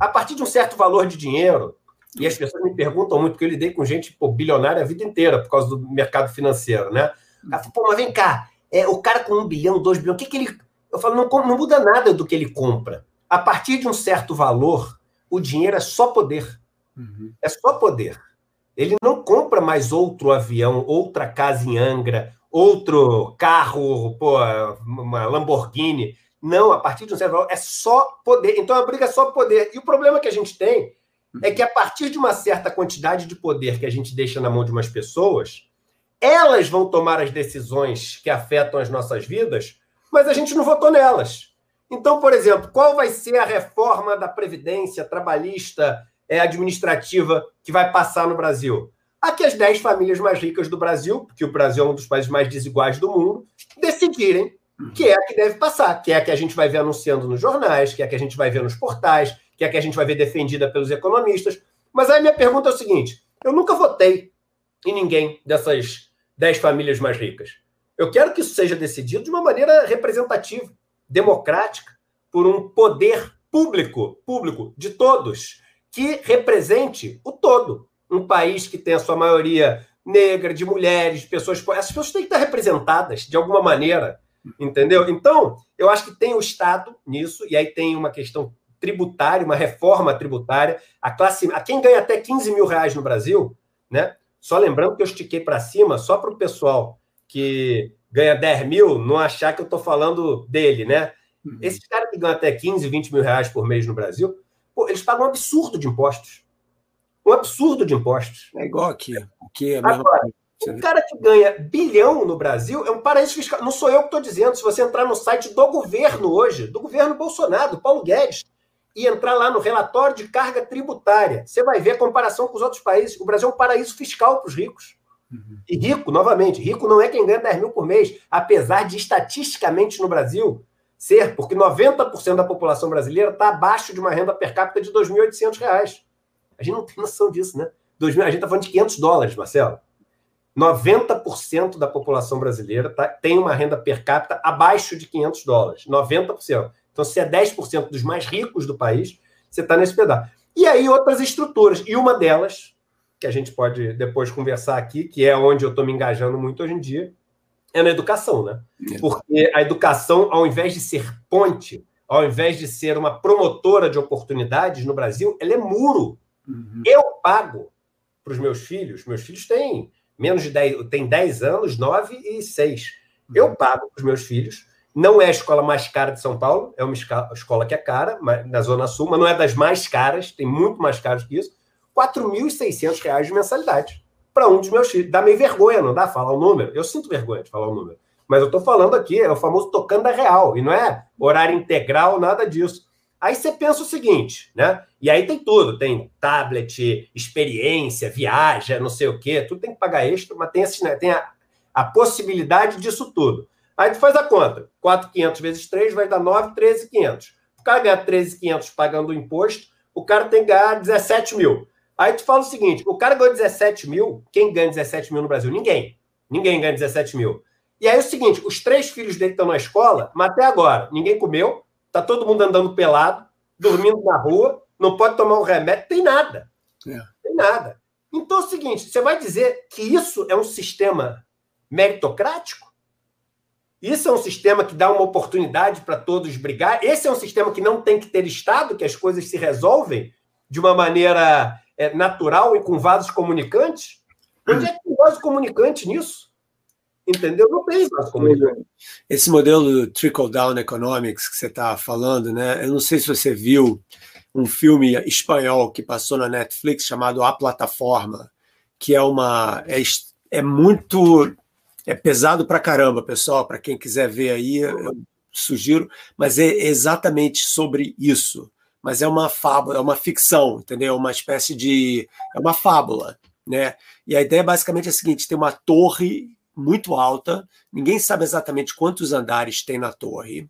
a partir de um certo valor de dinheiro, e as pessoas me perguntam muito, porque eu lidei com gente pô, bilionária a vida inteira por causa do mercado financeiro, né? Ela fala, pô, mas vem cá, é, o cara com um bilhão, dois bilhões, o que, que ele. Eu falo, não, não muda nada do que ele compra. A partir de um certo valor, o dinheiro é só poder. Uhum. É só poder. Ele não compra mais outro avião, outra casa em Angra, outro carro, pô, uma Lamborghini. Não, a partir de um certo valor é só poder. Então a briga é só poder. E o problema que a gente tem é que a partir de uma certa quantidade de poder que a gente deixa na mão de umas pessoas, elas vão tomar as decisões que afetam as nossas vidas, mas a gente não votou nelas. Então, por exemplo, qual vai ser a reforma da previdência trabalhista é, administrativa que vai passar no Brasil? A que as 10 famílias mais ricas do Brasil, porque o Brasil é um dos países mais desiguais do mundo, decidirem que é a que deve passar, que é a que a gente vai ver anunciando nos jornais, que é a que a gente vai ver nos portais, que é a que a gente vai ver defendida pelos economistas. Mas aí minha pergunta é o seguinte: eu nunca votei em ninguém dessas dez famílias mais ricas. Eu quero que isso seja decidido de uma maneira representativa, democrática, por um poder público, público de todos, que represente o todo. Um país que tem a sua maioria negra, de mulheres, de pessoas. Essas pessoas têm que estar representadas de alguma maneira, entendeu? Então, eu acho que tem o Estado nisso, e aí tem uma questão tributária, uma reforma tributária. A classe, a quem ganha até 15 mil reais no Brasil, né? Só lembrando que eu estiquei para cima, só para o pessoal que ganha 10 mil não achar que eu estou falando dele, né? Uhum. Esses caras que ganham até 15, 20 mil reais por mês no Brasil, pô, eles pagam um absurdo de impostos. Um absurdo de impostos. É igual aqui. aqui é Agora, o cara que ganha bilhão no Brasil é um paraíso fiscal. Não sou eu que estou dizendo. Se você entrar no site do governo hoje, do governo Bolsonaro, do Paulo Guedes, e entrar lá no relatório de carga tributária, você vai ver a comparação com os outros países. O Brasil é um paraíso fiscal para os ricos. Uhum. E rico, novamente, rico não é quem ganha 10 mil por mês, apesar de estatisticamente no Brasil ser, porque 90% da população brasileira está abaixo de uma renda per capita de R$ 2.800. A gente não tem noção disso, né? a gente está falando de 500 dólares, Marcelo. 90% da população brasileira tá, tem uma renda per capita abaixo de 500 dólares. 90%. Então, se é 10% dos mais ricos do país, você está nesse pedaço. E aí, outras estruturas. E uma delas, que a gente pode depois conversar aqui, que é onde eu estou me engajando muito hoje em dia, é na educação, né? É. Porque a educação, ao invés de ser ponte, ao invés de ser uma promotora de oportunidades no Brasil, ela é muro. Uhum. Eu pago para os meus filhos, meus filhos têm menos de 10, tem 10 anos, 9 e 6. Uhum. Eu pago para os meus filhos. Não é a escola mais cara de São Paulo, é uma escola que é cara, na Zona Sul, mas não é das mais caras, tem muito mais caras que isso. R$ 4.600 de mensalidade para um dos meus filhos. Dá meio vergonha, não dá falar o número? Eu sinto vergonha de falar o número. Mas eu estou falando aqui, é o famoso tocando a real, e não é horário integral, nada disso. Aí você pensa o seguinte, né? E aí tem tudo, tem tablet, experiência, viagem, não sei o quê, tudo tem que pagar extra, mas tem, esse, né, tem a, a possibilidade disso tudo. Aí tu faz a conta, 4.500 vezes 3 vai dar 9, 13.500. O cara ganhar 13.500 pagando o imposto, o cara tem que ganhar 17 mil. Aí tu fala o seguinte: o cara ganhou 17 mil, quem ganha 17 mil no Brasil? Ninguém. Ninguém ganha 17 mil. E aí é o seguinte: os três filhos dele estão na escola, mas até agora ninguém comeu, tá todo mundo andando pelado, dormindo na rua, não pode tomar um remédio, tem nada. É. Tem nada. Então é o seguinte: você vai dizer que isso é um sistema meritocrático? Isso é um sistema que dá uma oportunidade para todos brigar? Esse é um sistema que não tem que ter Estado, que as coisas se resolvem de uma maneira é, natural e com vasos comunicantes? Onde é que tem vaso comunicante nisso? Entendeu? Não tem vaso comunicante. Esse modelo trickle-down economics que você está falando, né? Eu não sei se você viu um filme espanhol que passou na Netflix chamado A Plataforma, que é uma é, é muito é pesado para caramba, pessoal. Para quem quiser ver aí, eu sugiro, mas é exatamente sobre isso mas é uma fábula, é uma ficção, entendeu? Uma espécie de. É uma fábula, né? E a ideia basicamente é a seguinte: tem uma torre muito alta, ninguém sabe exatamente quantos andares tem na torre,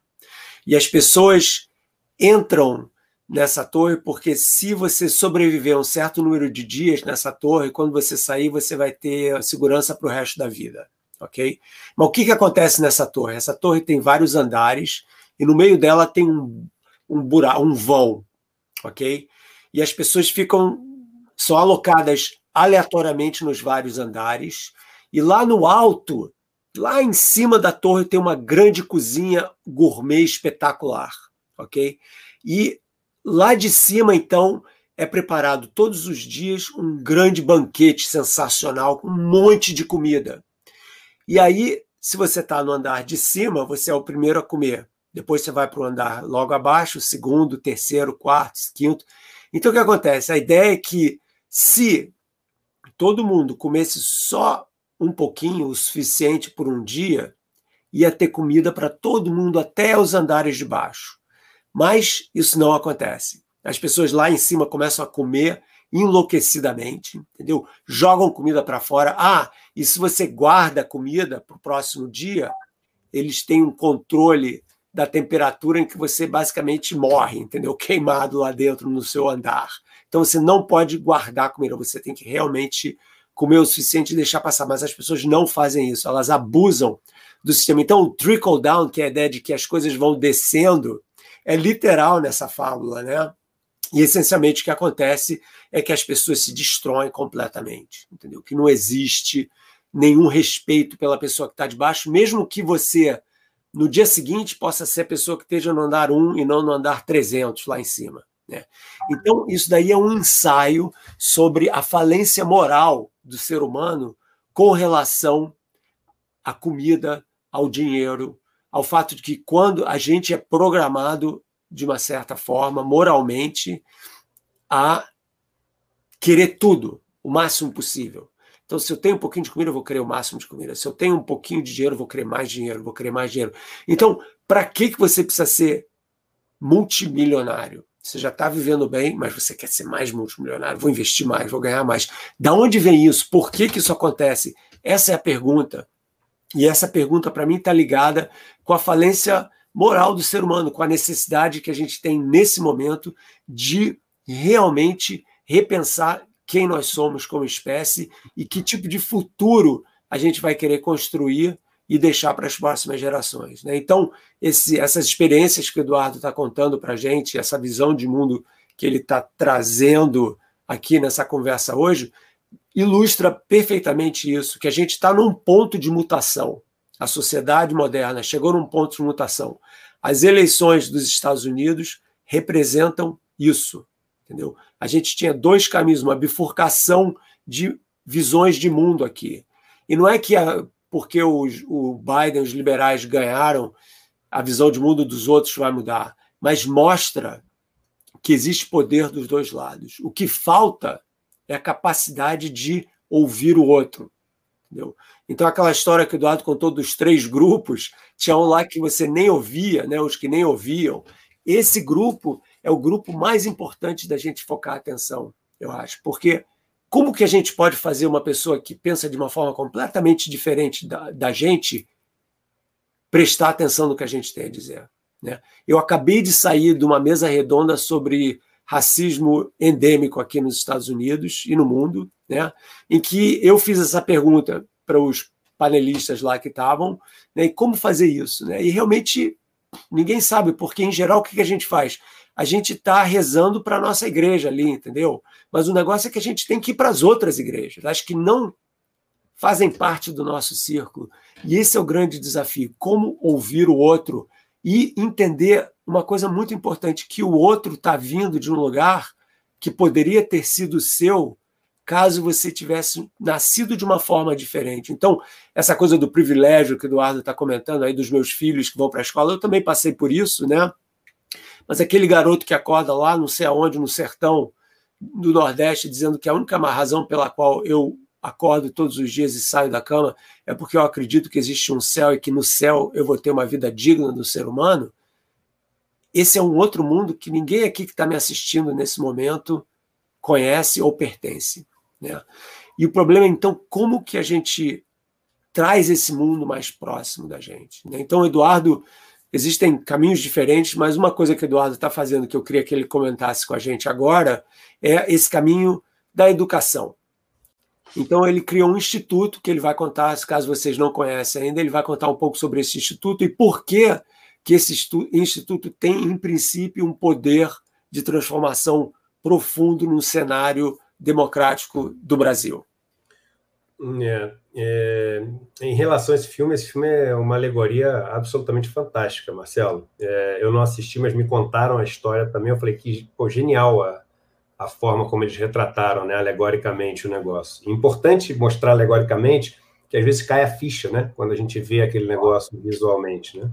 e as pessoas entram nessa torre porque se você sobreviver um certo número de dias nessa torre, quando você sair, você vai ter segurança para o resto da vida, ok? Mas o que, que acontece nessa torre? Essa torre tem vários andares e no meio dela tem um um buraco, um vão, ok? E as pessoas ficam são alocadas aleatoriamente nos vários andares e lá no alto, lá em cima da torre tem uma grande cozinha gourmet espetacular, ok? E lá de cima então é preparado todos os dias um grande banquete sensacional com um monte de comida. E aí, se você está no andar de cima, você é o primeiro a comer. Depois você vai para o andar logo abaixo, segundo, terceiro, quarto, quinto. Então o que acontece? A ideia é que se todo mundo comesse só um pouquinho, o suficiente por um dia, ia ter comida para todo mundo até os andares de baixo. Mas isso não acontece. As pessoas lá em cima começam a comer enlouquecidamente, entendeu? Jogam comida para fora. Ah, e se você guarda a comida para o próximo dia, eles têm um controle da temperatura em que você basicamente morre, entendeu? (laughs) Queimado lá dentro no seu andar. Então você não pode guardar comida, você tem que realmente comer o suficiente e deixar passar. Mas as pessoas não fazem isso, elas abusam do sistema. Então o trickle down, que é a ideia de que as coisas vão descendo, é literal nessa fábula, né? E essencialmente o que acontece é que as pessoas se destroem completamente, entendeu? Que não existe nenhum respeito pela pessoa que está debaixo, mesmo que você no dia seguinte possa ser a pessoa que esteja no andar 1 e não no andar 300 lá em cima. Né? Então, isso daí é um ensaio sobre a falência moral do ser humano com relação à comida, ao dinheiro, ao fato de que quando a gente é programado de uma certa forma, moralmente, a querer tudo, o máximo possível. Então, se eu tenho um pouquinho de comida, eu vou querer o máximo de comida. Se eu tenho um pouquinho de dinheiro, eu vou querer mais dinheiro, vou querer mais dinheiro. Então, para que, que você precisa ser multimilionário? Você já está vivendo bem, mas você quer ser mais multimilionário, vou investir mais, vou ganhar mais. Da onde vem isso? Por que, que isso acontece? Essa é a pergunta. E essa pergunta, para mim, está ligada com a falência moral do ser humano, com a necessidade que a gente tem nesse momento de realmente repensar quem nós somos como espécie e que tipo de futuro a gente vai querer construir e deixar para as próximas gerações. Né? Então, esse, essas experiências que o Eduardo está contando para a gente, essa visão de mundo que ele está trazendo aqui nessa conversa hoje, ilustra perfeitamente isso, que a gente está num ponto de mutação. A sociedade moderna chegou num ponto de mutação. As eleições dos Estados Unidos representam isso entendeu? A gente tinha dois caminhos, uma bifurcação de visões de mundo aqui. E não é que a, porque os, o Biden, os liberais ganharam, a visão de mundo dos outros vai mudar, mas mostra que existe poder dos dois lados. O que falta é a capacidade de ouvir o outro. Entendeu? Então, aquela história que o Eduardo contou dos três grupos, tinha um lá que você nem ouvia, né? os que nem ouviam. Esse grupo é o grupo mais importante da gente focar a atenção, eu acho. Porque como que a gente pode fazer uma pessoa que pensa de uma forma completamente diferente da, da gente prestar atenção no que a gente tem a dizer? Né? Eu acabei de sair de uma mesa redonda sobre racismo endêmico aqui nos Estados Unidos e no mundo, né? em que eu fiz essa pergunta para os panelistas lá que estavam, né? e como fazer isso. Né? E realmente ninguém sabe, porque em geral o que a gente faz? A gente está rezando para a nossa igreja ali, entendeu? Mas o negócio é que a gente tem que ir para as outras igrejas, as que não fazem parte do nosso círculo. E esse é o grande desafio: como ouvir o outro e entender uma coisa muito importante: que o outro está vindo de um lugar que poderia ter sido seu caso você tivesse nascido de uma forma diferente. Então, essa coisa do privilégio que o Eduardo está comentando aí dos meus filhos que vão para a escola, eu também passei por isso, né? Mas aquele garoto que acorda lá, não sei aonde, no sertão do Nordeste, dizendo que a única razão pela qual eu acordo todos os dias e saio da cama é porque eu acredito que existe um céu e que no céu eu vou ter uma vida digna do ser humano. Esse é um outro mundo que ninguém aqui que está me assistindo nesse momento conhece ou pertence. Né? E o problema é, então, como que a gente traz esse mundo mais próximo da gente. Né? Então, Eduardo Existem caminhos diferentes, mas uma coisa que o Eduardo está fazendo, que eu queria que ele comentasse com a gente agora, é esse caminho da educação. Então, ele criou um instituto que ele vai contar, caso vocês não conhecem ainda, ele vai contar um pouco sobre esse instituto e por que, que esse instituto tem, em princípio, um poder de transformação profundo no cenário democrático do Brasil. É, é, em relação a esse filme, esse filme é uma alegoria absolutamente fantástica, Marcelo. É, eu não assisti, mas me contaram a história também. Eu falei que pô, genial a, a forma como eles retrataram, né, alegoricamente o negócio. Importante mostrar alegoricamente que às vezes cai a ficha, né, quando a gente vê aquele negócio visualmente, né.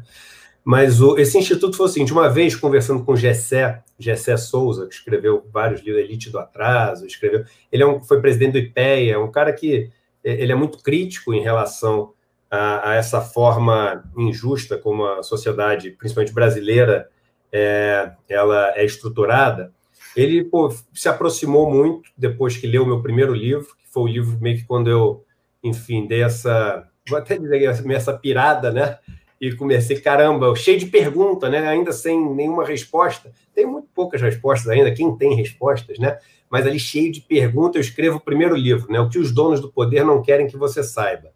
Mas o, esse instituto foi o seguinte: uma vez conversando com Gessé, Gessé Souza, que escreveu vários livros, Elite do Atraso, escreveu. Ele é um, foi presidente do IPEA, um cara que é, ele é muito crítico em relação a, a essa forma injusta como a sociedade, principalmente brasileira, é, ela é estruturada. Ele pô, se aproximou muito depois que leu o meu primeiro livro, que foi o livro meio que quando eu, enfim, dei essa, vou até dizer essa pirada, né? E comecei, caramba, cheio de pergunta, né? Ainda sem nenhuma resposta. Tem muito poucas respostas ainda, quem tem respostas, né? mas ali cheio de perguntas, eu escrevo o primeiro livro, né? O que os donos do poder não querem que você saiba.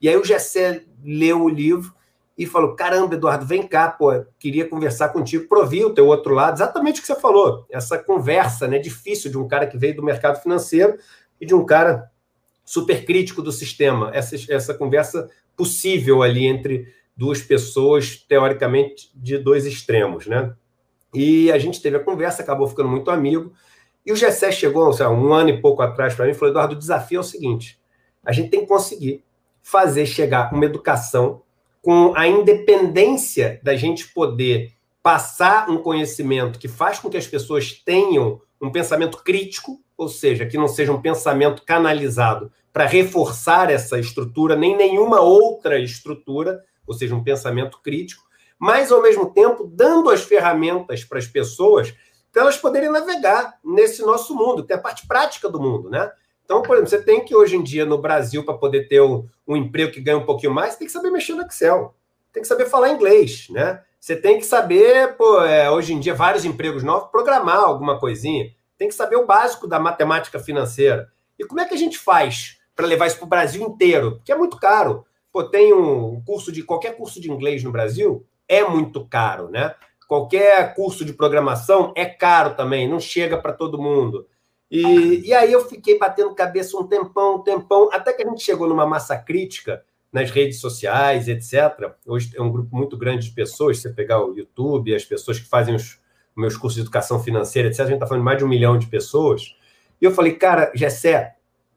E aí o Gessé leu o livro e falou: Caramba, Eduardo, vem cá, pô, queria conversar contigo para ouvir o teu outro lado, exatamente o que você falou, essa conversa né, difícil de um cara que veio do mercado financeiro e de um cara super crítico do sistema, essa, essa conversa possível ali entre duas pessoas, teoricamente, de dois extremos, né? E a gente teve a conversa, acabou ficando muito amigo, e o Gessé chegou, sei lá, um ano e pouco atrás para mim e falou: Eduardo, o desafio é o seguinte: a gente tem que conseguir fazer chegar uma educação com a independência da gente poder passar um conhecimento que faz com que as pessoas tenham um pensamento crítico, ou seja, que não seja um pensamento canalizado para reforçar essa estrutura, nem nenhuma outra estrutura, ou seja, um pensamento crítico, mas ao mesmo tempo dando as ferramentas para as pessoas para elas poderem navegar nesse nosso mundo, que é a parte prática do mundo, né? Então, por exemplo, você tem que hoje em dia no Brasil, para poder ter um, um, emprego que ganha um pouquinho mais, tem que saber mexer no Excel, tem que saber falar inglês, né? Você tem que saber, pô, é, hoje em dia, vários empregos novos, programar alguma coisinha. Tem que saber o básico da matemática financeira. E como é que a gente faz para levar isso para o Brasil inteiro? Porque é muito caro. Pô, tem um curso de qualquer curso de inglês no Brasil é muito caro, né? Qualquer curso de programação é caro também, não chega para todo mundo. E, e aí eu fiquei batendo cabeça um tempão, um tempão, até que a gente chegou numa massa crítica nas redes sociais, etc. Hoje é um grupo muito grande de pessoas, se você pegar o YouTube, as pessoas que fazem os meus cursos de educação financeira, etc., a gente está falando de mais de um milhão de pessoas. E eu falei, cara, Gessé,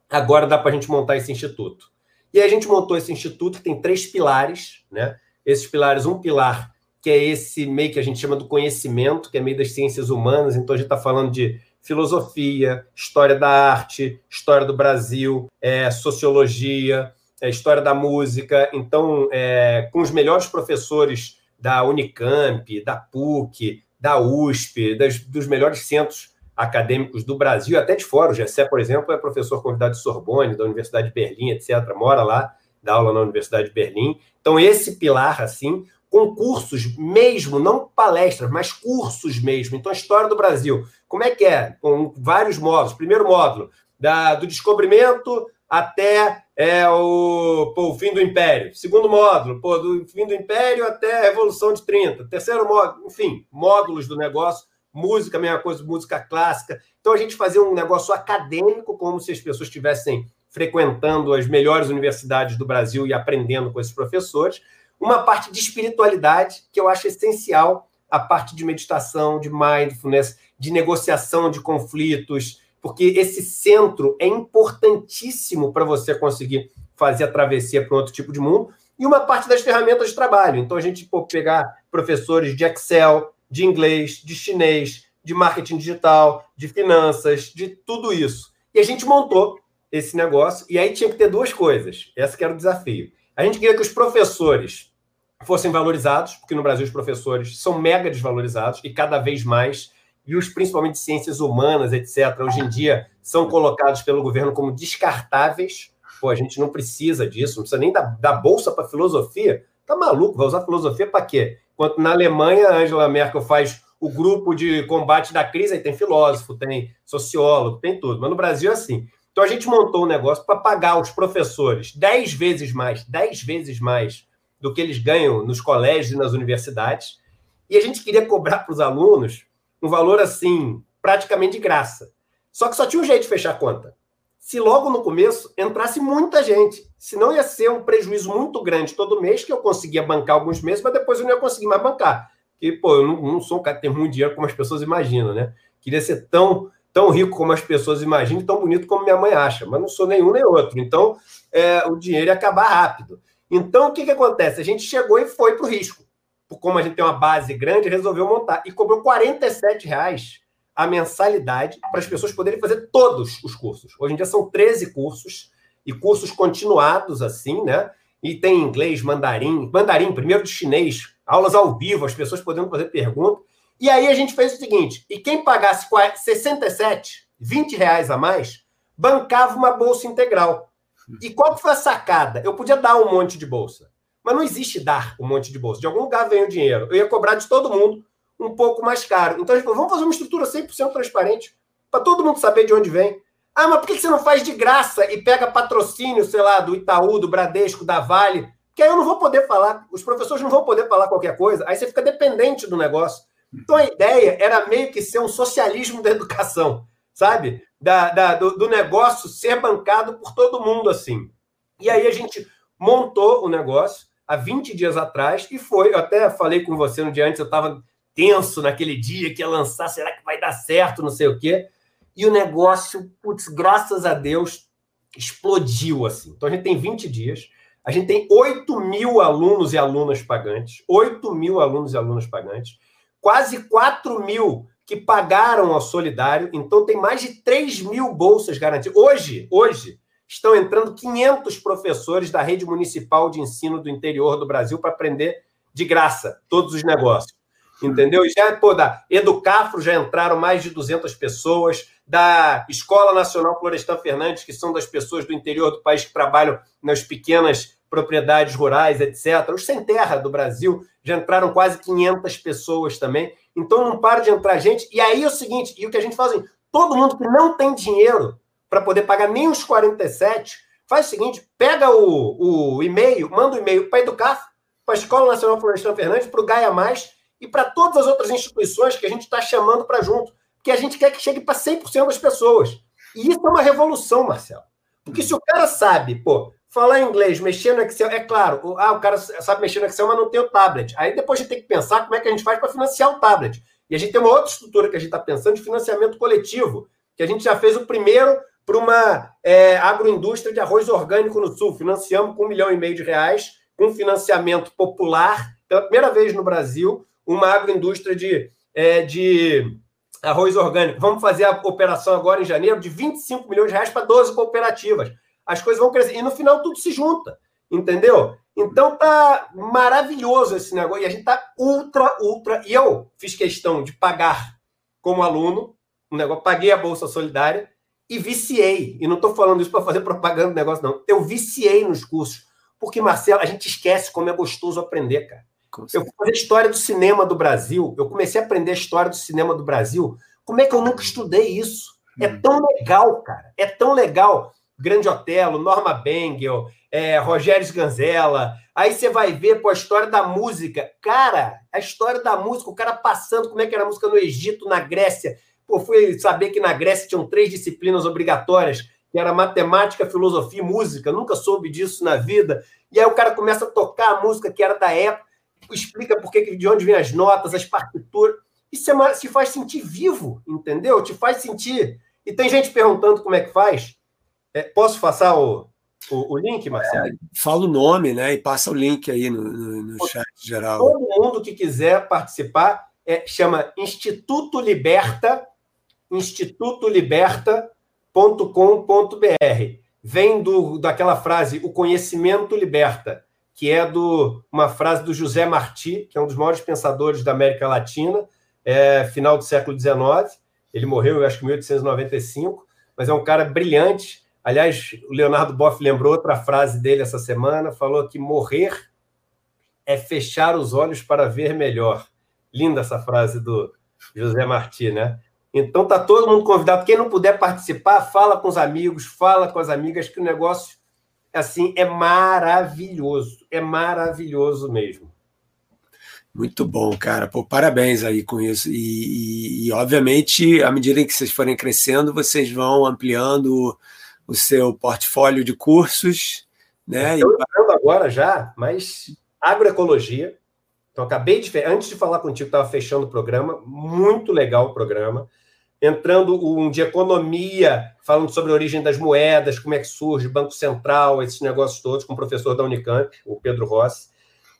agora dá para a gente montar esse instituto. E a gente montou esse instituto que tem três pilares, né? Esses pilares, um pilar que é esse meio que a gente chama do conhecimento, que é meio das ciências humanas, então a gente está falando de filosofia, história da arte, história do Brasil, é, sociologia, é, história da música. Então, é, com os melhores professores da Unicamp, da PUC, da USP, das, dos melhores centros acadêmicos do Brasil, até de fora. O Gessé, por exemplo, é professor convidado de Sorbonne, da Universidade de Berlim, etc. Mora lá, dá aula na Universidade de Berlim. Então, esse pilar, assim, com cursos mesmo, não palestras, mas cursos mesmo. Então, a história do Brasil. Como é que é? Com vários módulos. Primeiro módulo, da, do descobrimento até é, o, pô, o fim do Império. Segundo módulo, pô, do fim do Império até a Revolução de 30. Terceiro módulo, enfim, módulos do negócio. Música, mesma coisa, música clássica. Então, a gente fazia um negócio acadêmico, como se as pessoas estivessem frequentando as melhores universidades do Brasil e aprendendo com esses professores uma parte de espiritualidade, que eu acho essencial, a parte de meditação, de mindfulness, de negociação de conflitos, porque esse centro é importantíssimo para você conseguir fazer a travessia para um outro tipo de mundo, e uma parte das ferramentas de trabalho. Então, a gente pode pegar professores de Excel, de inglês, de chinês, de marketing digital, de finanças, de tudo isso. E a gente montou esse negócio, e aí tinha que ter duas coisas. Esse que era o desafio. A gente queria que os professores fossem valorizados, porque no Brasil os professores são mega desvalorizados e cada vez mais, e os principalmente ciências humanas, etc., hoje em dia são colocados pelo governo como descartáveis. Pô, a gente não precisa disso, não precisa nem da, da bolsa para filosofia. Tá maluco? Vai usar filosofia para quê? Enquanto na Alemanha, Angela Merkel faz o grupo de combate da crise, aí tem filósofo, tem sociólogo, tem tudo. Mas no Brasil é assim. Então a gente montou um negócio para pagar os professores dez vezes mais, dez vezes mais do que eles ganham nos colégios e nas universidades. E a gente queria cobrar para os alunos um valor assim, praticamente de graça. Só que só tinha um jeito de fechar a conta. Se logo no começo entrasse muita gente, senão ia ser um prejuízo muito grande todo mês, que eu conseguia bancar alguns meses, mas depois eu não ia conseguir mais bancar. Porque, pô, eu não, não sou um cara que tem muito dinheiro como as pessoas imaginam, né? Queria ser tão, tão rico como as pessoas imaginam, tão bonito como minha mãe acha, mas não sou nenhum nem outro. Então, é, o dinheiro ia acabar rápido. Então, o que, que acontece? A gente chegou e foi para o risco. Como a gente tem uma base grande, resolveu montar. E cobrou R$ reais a mensalidade para as pessoas poderem fazer todos os cursos. Hoje em dia são 13 cursos, e cursos continuados, assim, né? E tem inglês, mandarim, mandarim, primeiro de chinês, aulas ao vivo, as pessoas podendo fazer perguntas. E aí a gente fez o seguinte: e quem pagasse 67, 20 reais a mais, bancava uma bolsa integral. E qual foi a sacada? Eu podia dar um monte de bolsa, mas não existe dar um monte de bolsa. De algum lugar vem o dinheiro. Eu ia cobrar de todo mundo um pouco mais caro. Então falou, vamos fazer uma estrutura 100% transparente, para todo mundo saber de onde vem. Ah, mas por que você não faz de graça e pega patrocínio, sei lá, do Itaú, do Bradesco, da Vale, Porque aí eu não vou poder falar, os professores não vão poder falar qualquer coisa, aí você fica dependente do negócio. Então a ideia era meio que ser um socialismo da educação, sabe? Da, da do, do, negócio ser bancado por todo mundo assim. E aí a gente montou o negócio há 20 dias atrás e foi. Eu até falei com você no dia antes, eu estava tenso naquele dia que ia lançar, será que vai dar certo, não sei o quê. E o negócio, putz, graças a Deus, explodiu assim. Então a gente tem 20 dias. A gente tem 8 mil alunos e alunas pagantes, 8 mil alunos e alunas pagantes, quase 4 mil que pagaram ao solidário, então tem mais de 3 mil bolsas garantidas. Hoje, hoje, estão entrando 500 professores da rede municipal de ensino do interior do Brasil para aprender de graça todos os negócios. Entendeu? E já, pô, da Educafro já entraram mais de 200 pessoas, da Escola Nacional Florestan Fernandes, que são das pessoas do interior do país que trabalham nas pequenas propriedades rurais, etc. Os sem terra do Brasil já entraram quase 500 pessoas também. Então não para de entrar gente. E aí é o seguinte, e o que a gente faz, todo mundo que não tem dinheiro para poder pagar nem os 47, faz o seguinte, pega o, o e-mail, manda o um e-mail para Educar, para a Escola Nacional Florestan Fernandes, para o Gaia Mais e para todas as outras instituições que a gente está chamando para junto que a gente quer que chegue para 100% das pessoas. E isso é uma revolução, Marcelo. Porque se o cara sabe, pô, falar inglês, mexer no Excel, é claro, ah, o cara sabe mexer no Excel, mas não tem o tablet. Aí depois a gente tem que pensar como é que a gente faz para financiar o tablet. E a gente tem uma outra estrutura que a gente está pensando de financiamento coletivo, que a gente já fez o primeiro para uma é, agroindústria de arroz orgânico no Sul. Financiamos com um milhão e meio de reais, com financiamento popular, pela primeira vez no Brasil, uma agroindústria de, é, de arroz orgânico. Vamos fazer a operação agora em janeiro de 25 milhões de reais para 12 cooperativas. As coisas vão crescer. E no final tudo se junta. Entendeu? Então tá maravilhoso esse negócio. E a gente tá ultra, ultra. E eu fiz questão de pagar como aluno um negócio, paguei a Bolsa Solidária e viciei. E não estou falando isso para fazer propaganda do negócio, não. Eu viciei nos cursos. Porque, Marcelo, a gente esquece como é gostoso aprender, cara. Eu fui fazer história do cinema do Brasil. Eu comecei a aprender a história do cinema do Brasil. Como é que eu nunca estudei isso? É hum. tão legal, cara. É tão legal. Grande Otelo, Norma Bengel, é, Rogério Sganzella. Aí você vai ver pô, a história da música. Cara, a história da música, o cara passando como é que era a música no Egito, na Grécia. Pô, fui saber que na Grécia tinham três disciplinas obrigatórias, que era matemática, filosofia e música. Nunca soube disso na vida. E aí o cara começa a tocar a música que era da época explica por que, de onde vêm as notas, as partituras. Isso é, se faz sentir vivo, entendeu? Te faz sentir. E tem gente perguntando como é que faz. É, posso passar o, o, o link, Marcelo? É, fala o nome, né? E passa o link aí no, no, no chat geral. Todo mundo que quiser participar é, chama Instituto Liberta, institutoliberta.com.br. Vem do, daquela frase, o conhecimento liberta que é do uma frase do José Martí, que é um dos maiores pensadores da América Latina, é, final do século XIX. Ele morreu, eu acho que em 1895, mas é um cara brilhante. Aliás, o Leonardo Boff lembrou outra frase dele essa semana, falou que morrer é fechar os olhos para ver melhor. Linda essa frase do José Martí, né? Então tá todo mundo convidado. Quem não puder participar, fala com os amigos, fala com as amigas que o negócio assim, é maravilhoso. É maravilhoso mesmo. Muito bom, cara. Pô, parabéns aí com isso. E, e, e, obviamente, à medida que vocês forem crescendo, vocês vão ampliando o seu portfólio de cursos, né? Estou e... agora já, mas agroecologia. Então, acabei de. Antes de falar contigo, estava fechando o programa. Muito legal o programa entrando um de economia, falando sobre a origem das moedas, como é que surge, Banco Central, esses negócios todos, com o professor da Unicamp, o Pedro Rossi.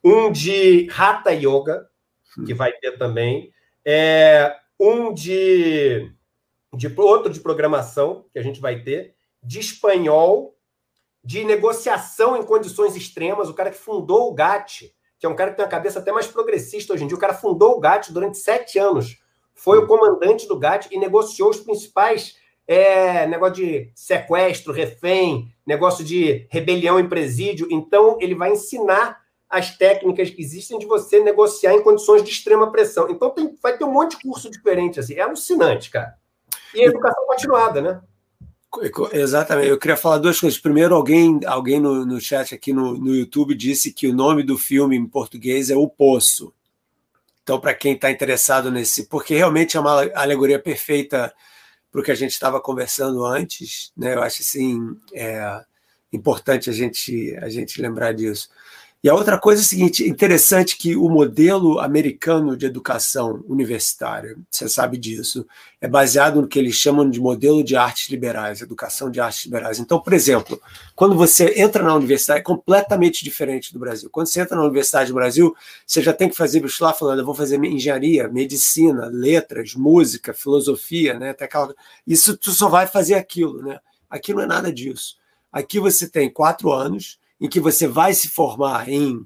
Um de Hatha Yoga, que vai ter também. É, um de, de outro de programação, que a gente vai ter, de espanhol, de negociação em condições extremas, o cara que fundou o GATT, que é um cara que tem uma cabeça até mais progressista hoje em dia, o cara fundou o GATT durante sete anos foi o comandante do GAT e negociou os principais é, negócio de sequestro, refém, negócio de rebelião em presídio. Então, ele vai ensinar as técnicas que existem de você negociar em condições de extrema pressão. Então, tem, vai ter um monte de curso diferente. Assim. É alucinante, cara. E a educação continuada, né? Exatamente. Eu queria falar duas coisas. Primeiro, alguém, alguém no, no chat aqui no, no YouTube disse que o nome do filme em português é O Poço. Então, para quem está interessado nesse, porque realmente é uma alegoria perfeita para o que a gente estava conversando antes, né? Eu acho assim é importante a gente a gente lembrar disso. E a outra coisa é a seguinte: interessante que o modelo americano de educação universitária, você sabe disso, é baseado no que eles chamam de modelo de artes liberais, educação de artes liberais. Então, por exemplo, quando você entra na universidade, é completamente diferente do Brasil. Quando você entra na Universidade do Brasil, você já tem que fazer vestibular falando: eu vou fazer engenharia, medicina, letras, música, filosofia, né? Até aquela... Isso tu só vai fazer aquilo, né? Aqui não é nada disso. Aqui você tem quatro anos em que você vai se formar em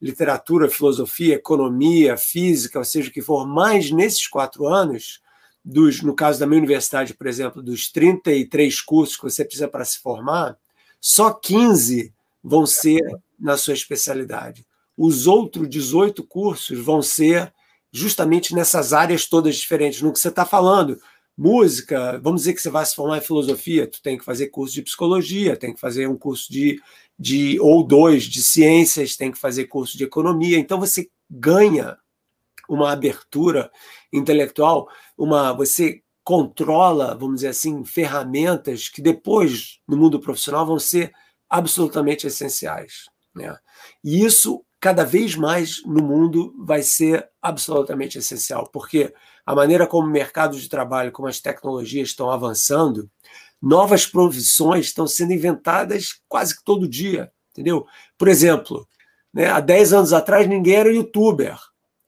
literatura, filosofia, economia, física, ou seja, o que for, mais nesses quatro anos, dos, no caso da minha universidade, por exemplo, dos 33 cursos que você precisa para se formar, só 15 vão ser na sua especialidade. Os outros 18 cursos vão ser justamente nessas áreas todas diferentes, no que você está falando. Música, vamos dizer que você vai se formar em filosofia, tu tem que fazer curso de psicologia, tem que fazer um curso de de ou dois de ciências, tem que fazer curso de economia. Então você ganha uma abertura intelectual, uma você controla, vamos dizer assim, ferramentas que depois no mundo profissional vão ser absolutamente essenciais, né? E isso cada vez mais no mundo vai ser absolutamente essencial, porque a maneira como o mercado de trabalho, como as tecnologias estão avançando, novas profissões estão sendo inventadas quase que todo dia, entendeu? Por exemplo, né, há 10 anos atrás ninguém era youtuber,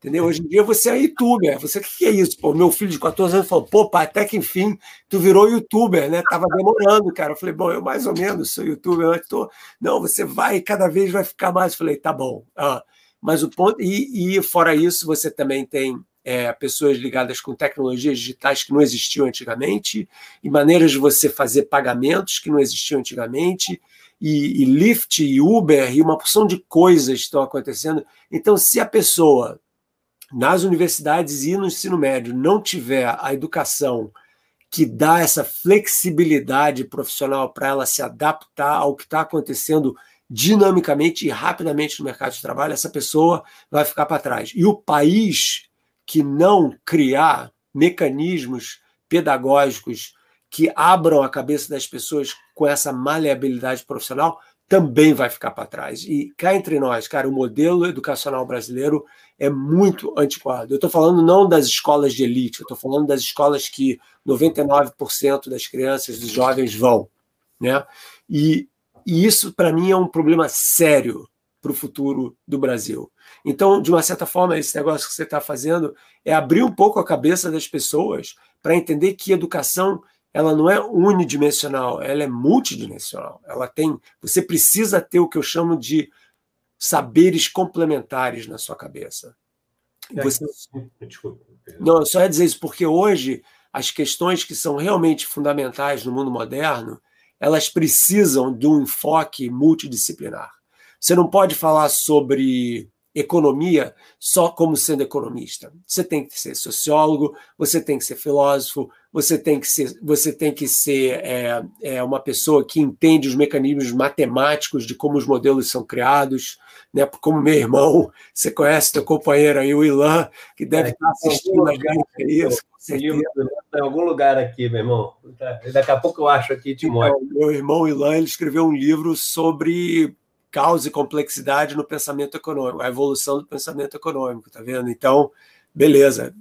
entendeu? Hoje em dia você é youtuber. Você, o que é isso? Pô, meu filho de 14 anos falou, pô, pai, até que enfim tu virou youtuber, né? Tava demorando, cara. Eu falei, bom, eu mais ou menos sou youtuber, mas tô... Não, você vai, cada vez vai ficar mais. Eu falei, tá bom. Ah, mas o ponto... E, e fora isso, você também tem é, pessoas ligadas com tecnologias digitais que não existiam antigamente, e maneiras de você fazer pagamentos que não existiam antigamente, e, e Lyft, e Uber, e uma porção de coisas estão acontecendo. Então, se a pessoa nas universidades e no ensino médio não tiver a educação que dá essa flexibilidade profissional para ela se adaptar ao que está acontecendo dinamicamente e rapidamente no mercado de trabalho, essa pessoa vai ficar para trás. E o país que não criar mecanismos pedagógicos que abram a cabeça das pessoas com essa maleabilidade profissional, também vai ficar para trás. E cá entre nós, cara, o modelo educacional brasileiro é muito antiquado. Eu estou falando não das escolas de elite, eu estou falando das escolas que 99% das crianças, dos jovens vão. Né? E, e isso, para mim, é um problema sério para o futuro do Brasil. Então, de uma certa forma, esse negócio que você está fazendo é abrir um pouco a cabeça das pessoas para entender que educação ela não é unidimensional, ela é multidimensional. Ela tem, você precisa ter o que eu chamo de saberes complementares na sua cabeça. É, você... Não, só ia dizer isso porque hoje as questões que são realmente fundamentais no mundo moderno, elas precisam de um enfoque multidisciplinar. Você não pode falar sobre economia só como sendo economista. Você tem que ser sociólogo, você tem que ser filósofo, você tem que ser, você tem que ser é, é, uma pessoa que entende os mecanismos matemáticos de como os modelos são criados, né? Como meu irmão, você conhece teu companheiro aí, o Ilan, que deve é, estar assistindo a gente isso. Em algum lugar aqui, meu irmão. Daqui a pouco eu acho aqui te então, Meu irmão Ilan ele escreveu um livro sobre causa e complexidade no pensamento econômico, a evolução do pensamento econômico, tá vendo? Então, beleza.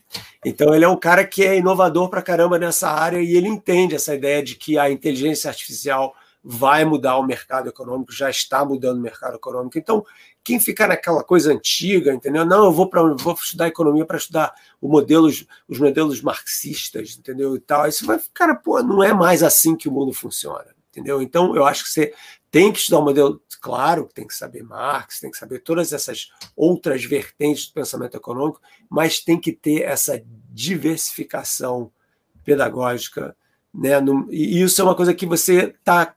Então, ele é um cara que é inovador para caramba nessa área e ele entende essa ideia de que a inteligência artificial vai mudar o mercado econômico, já está mudando o mercado econômico. Então, quem ficar naquela coisa antiga, entendeu? Não, eu vou para vou estudar economia para estudar os modelos marxistas, entendeu? E tal. Isso vai ficar, pô, não é mais assim que o mundo funciona, entendeu? Então, eu acho que você tem que estudar o modelo, claro, tem que saber Marx, tem que saber todas essas outras vertentes do pensamento econômico, mas tem que ter essa diversificação pedagógica, né? E isso é uma coisa que você está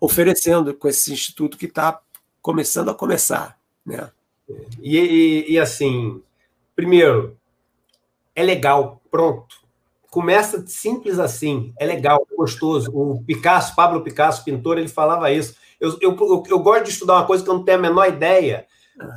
oferecendo com esse instituto que está começando a começar, né? E, e, e assim, primeiro, é legal, pronto Começa simples assim, é legal, é gostoso. O Picasso, Pablo Picasso, pintor, ele falava isso. Eu, eu, eu, eu gosto de estudar uma coisa que eu não tenho a menor ideia,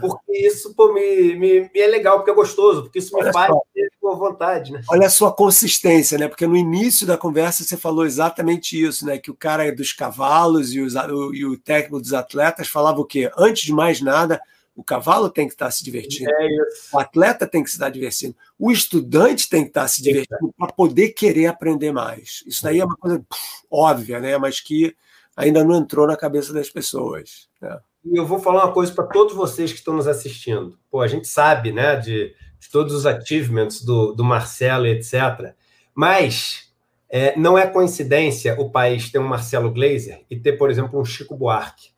porque isso pô, me, me, me, é legal, porque é gostoso, porque isso me Olha faz ter boa vontade. Né? Olha a sua consistência, né? Porque no início da conversa você falou exatamente isso, né? Que o cara dos cavalos e, os, o, e o técnico dos atletas falava o quê? Antes de mais nada, o cavalo tem que estar se divertindo. É o atleta tem que se estar divertindo. O estudante tem que estar se divertindo para poder querer aprender mais. Isso daí é uma coisa óbvia, né? mas que ainda não entrou na cabeça das pessoas. Né? E eu vou falar uma coisa para todos vocês que estão nos assistindo. Pô, a gente sabe né, de, de todos os achievements do, do Marcelo, etc. Mas é, não é coincidência o país ter um Marcelo Glazer e ter, por exemplo, um Chico Buarque.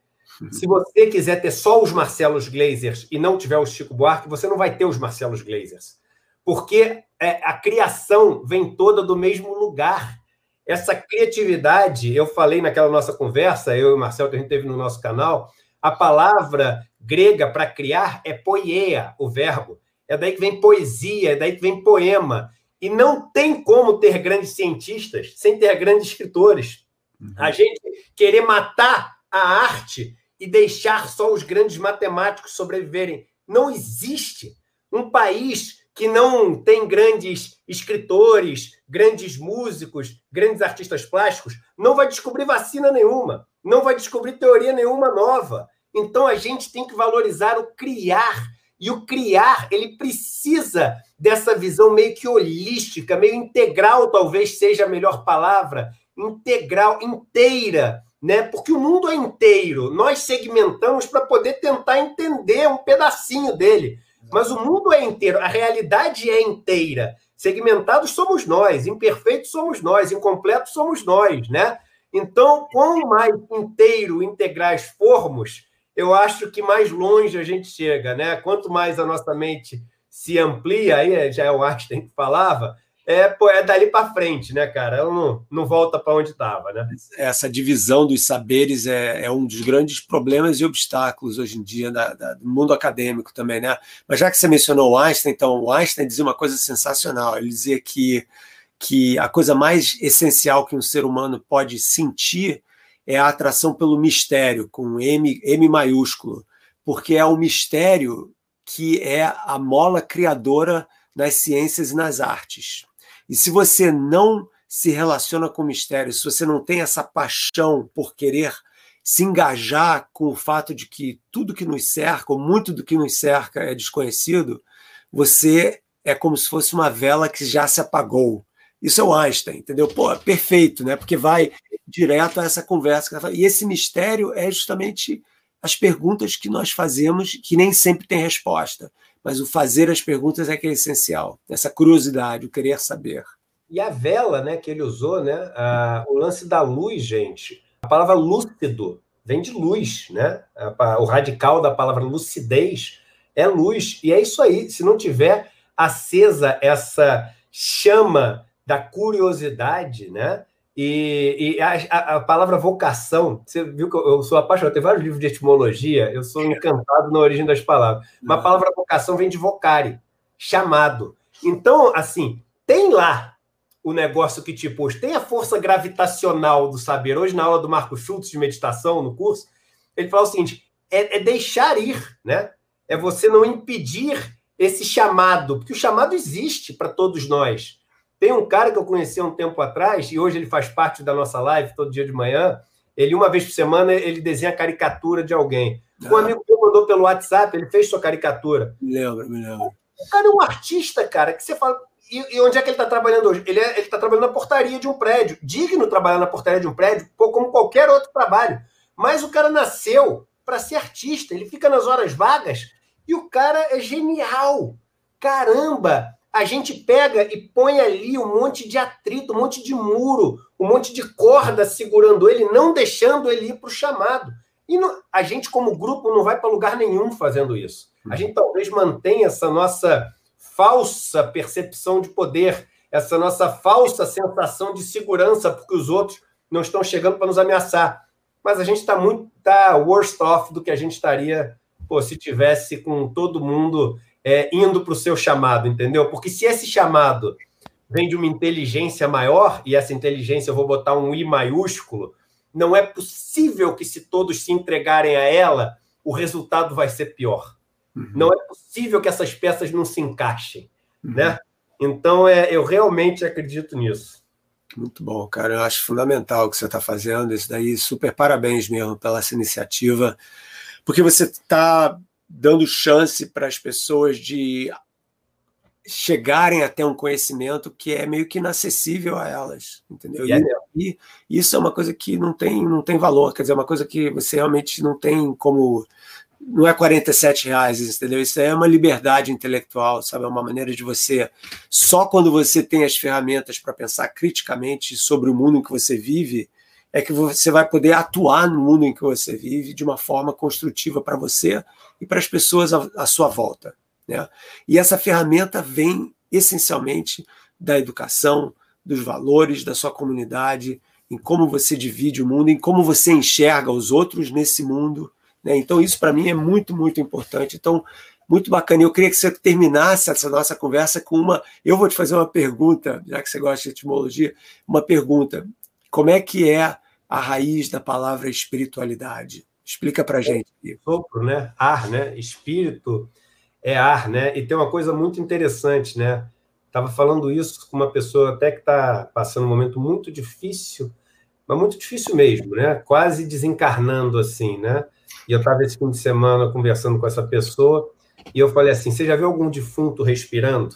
Se você quiser ter só os Marcelos Glazers e não tiver o Chico Buarque, você não vai ter os Marcelos Glazers. Porque é, a criação vem toda do mesmo lugar. Essa criatividade, eu falei naquela nossa conversa, eu e o Marcelo, que a gente teve no nosso canal, a palavra grega para criar é poieia, o verbo. É daí que vem poesia, é daí que vem poema. E não tem como ter grandes cientistas sem ter grandes escritores. Uhum. A gente querer matar a arte e deixar só os grandes matemáticos sobreviverem. Não existe um país que não tem grandes escritores, grandes músicos, grandes artistas plásticos, não vai descobrir vacina nenhuma, não vai descobrir teoria nenhuma nova. Então a gente tem que valorizar o criar. E o criar, ele precisa dessa visão meio que holística, meio integral, talvez seja a melhor palavra, integral, inteira, né? Porque o mundo é inteiro. Nós segmentamos para poder tentar entender um pedacinho dele. Mas o mundo é inteiro, a realidade é inteira. Segmentados somos nós, imperfeitos somos nós, incompletos somos nós, né? Então, quanto mais inteiro, integrais formos, eu acho que mais longe a gente chega, né? Quanto mais a nossa mente se amplia, aí já é o Einstein que falava, é, é dali para frente, né, cara? Ela não, não volta para onde estava, né? Essa divisão dos saberes é, é, um dos grandes problemas e obstáculos hoje em dia da, da, do mundo acadêmico também, né? Mas já que você mencionou o Einstein, então, o Einstein dizia uma coisa sensacional. Ele dizia que, que a coisa mais essencial que um ser humano pode sentir é a atração pelo mistério, com M, M maiúsculo, porque é o mistério que é a mola criadora nas ciências e nas artes. E se você não se relaciona com o mistério, se você não tem essa paixão por querer se engajar com o fato de que tudo que nos cerca, ou muito do que nos cerca, é desconhecido, você é como se fosse uma vela que já se apagou. Isso é o Einstein, entendeu? Pô, perfeito, né? Porque vai direto a essa conversa. E esse mistério é justamente as perguntas que nós fazemos, que nem sempre tem resposta mas o fazer as perguntas é que é essencial. Essa curiosidade, o querer saber. E a vela, né, que ele usou, né, o lance da luz, gente. A palavra lúcido vem de luz, né? O radical da palavra lucidez é luz. E é isso aí. Se não tiver acesa essa chama da curiosidade, né? E, e a, a, palavra vocação, você viu que eu, sou apaixonado, tem vários livros de etimologia, eu sou encantado na origem das palavras. Mas a uhum. palavra vocação vem de vocare, chamado. Então, assim, tem lá o negócio que te pôs, tem a força gravitacional do saber. Hoje, na aula do Marco Schultz de meditação, no curso, ele fala o seguinte: é, é deixar ir, né? É você não impedir esse chamado, porque o chamado existe para todos nós. Tem um cara que eu conheci há um tempo atrás, e hoje ele faz parte da nossa live todo dia de manhã. Ele, uma vez por semana, ele desenha a caricatura de alguém. Um ah. amigo meu mandou pelo WhatsApp, ele fez sua caricatura. Me lembro, me lembro. O cara é um artista, cara, que você fala. E, e onde é que ele está trabalhando hoje? Ele é, está trabalhando na portaria de um prédio. Digno trabalhar na portaria de um prédio, como qualquer outro trabalho. Mas o cara nasceu para ser artista. Ele fica nas horas vagas e o cara é genial. Caramba! A gente pega e põe ali um monte de atrito, um monte de muro, um monte de corda segurando ele, não deixando ele ir para o chamado. E no, a gente, como grupo, não vai para lugar nenhum fazendo isso. A gente talvez mantenha essa nossa falsa percepção de poder, essa nossa falsa sensação de segurança, porque os outros não estão chegando para nos ameaçar. Mas a gente está muito tá worst off do que a gente estaria pô, se tivesse com todo mundo é, indo para o seu chamado, entendeu? Porque se esse chamado vem de uma inteligência maior, e essa inteligência eu vou botar um I maiúsculo, não é possível que se todos se entregarem a ela, o resultado vai ser pior. Uhum. Não é possível que essas peças não se encaixem, uhum. né? Então, é, eu realmente acredito nisso. Muito bom, cara. Eu acho fundamental o que você está fazendo. Isso daí, super parabéns mesmo pela essa iniciativa, porque você está dando chance para as pessoas de chegarem até um conhecimento que é meio que inacessível a elas, entendeu? E, e, isso é uma coisa que não tem, não tem valor, quer dizer, é uma coisa que você realmente não tem como não é 47 reais, entendeu? Isso é uma liberdade intelectual, sabe? É uma maneira de você, só quando você tem as ferramentas para pensar criticamente sobre o mundo em que você vive, é que você vai poder atuar no mundo em que você vive de uma forma construtiva para você e para as pessoas à, sua volta. Né? E essa ferramenta vem essencialmente da educação, dos valores da sua comunidade, em como você divide o mundo, em como você enxerga os outros nesse mundo. Né? Então, isso para mim é muito, muito importante. Então, muito bacana. Eu queria que você terminasse essa nossa conversa com uma. Eu vou te fazer uma pergunta, já que você gosta de etimologia, uma pergunta. Como é que é a raiz da palavra espiritualidade? Explica para gente. Sopro, né? Ar, né? Espírito é ar, né? E tem uma coisa muito interessante, né? Estava falando isso com uma pessoa até que está passando um momento muito difícil, mas muito difícil mesmo, né? Quase desencarnando assim, né? E eu estava esse fim de semana conversando com essa pessoa e eu falei assim: você já viu algum defunto respirando?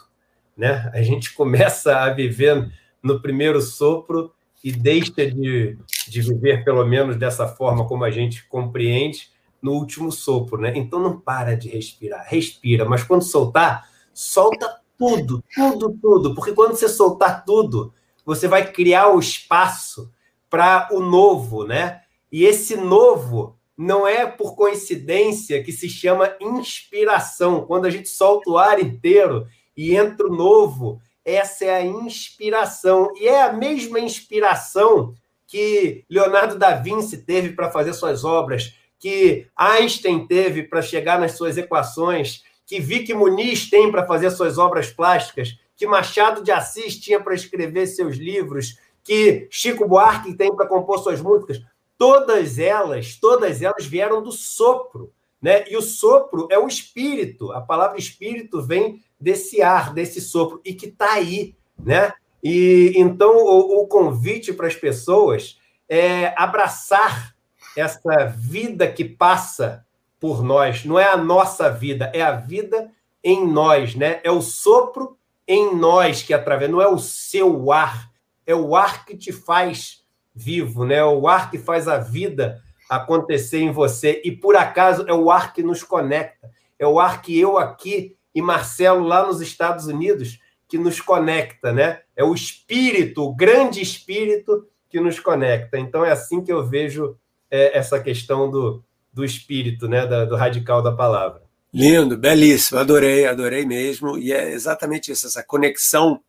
Né? A gente (laughs) começa a viver no primeiro sopro e deixa de, de viver, pelo menos dessa forma como a gente compreende, no último sopro, né? Então não para de respirar, respira, mas quando soltar, solta tudo, tudo, tudo, porque quando você soltar tudo, você vai criar o espaço para o novo, né? E esse novo não é por coincidência que se chama inspiração. Quando a gente solta o ar inteiro e entra o novo, essa é a inspiração. E é a mesma inspiração que Leonardo da Vinci teve para fazer suas obras, que Einstein teve para chegar nas suas equações, que Vic Muniz tem para fazer suas obras plásticas, que Machado de Assis tinha para escrever seus livros, que Chico Buarque tem para compor suas músicas, todas elas, todas elas vieram do sopro, né? E o sopro é o espírito. A palavra espírito vem desse ar, desse sopro e que está aí, né? E então o, o convite para as pessoas é abraçar essa vida que passa por nós, não é a nossa vida, é a vida em nós, né? É o sopro em nós que através, não é o seu ar, é o ar que te faz vivo, né? É o ar que faz a vida acontecer em você e por acaso é o ar que nos conecta, é o ar que eu aqui e Marcelo lá nos Estados Unidos que nos conecta, né? É o espírito, o grande espírito que nos conecta. Então é assim que eu vejo é, essa questão do, do espírito, né, da, do radical da palavra. Lindo, belíssimo, adorei, adorei mesmo. E é exatamente isso, essa conexão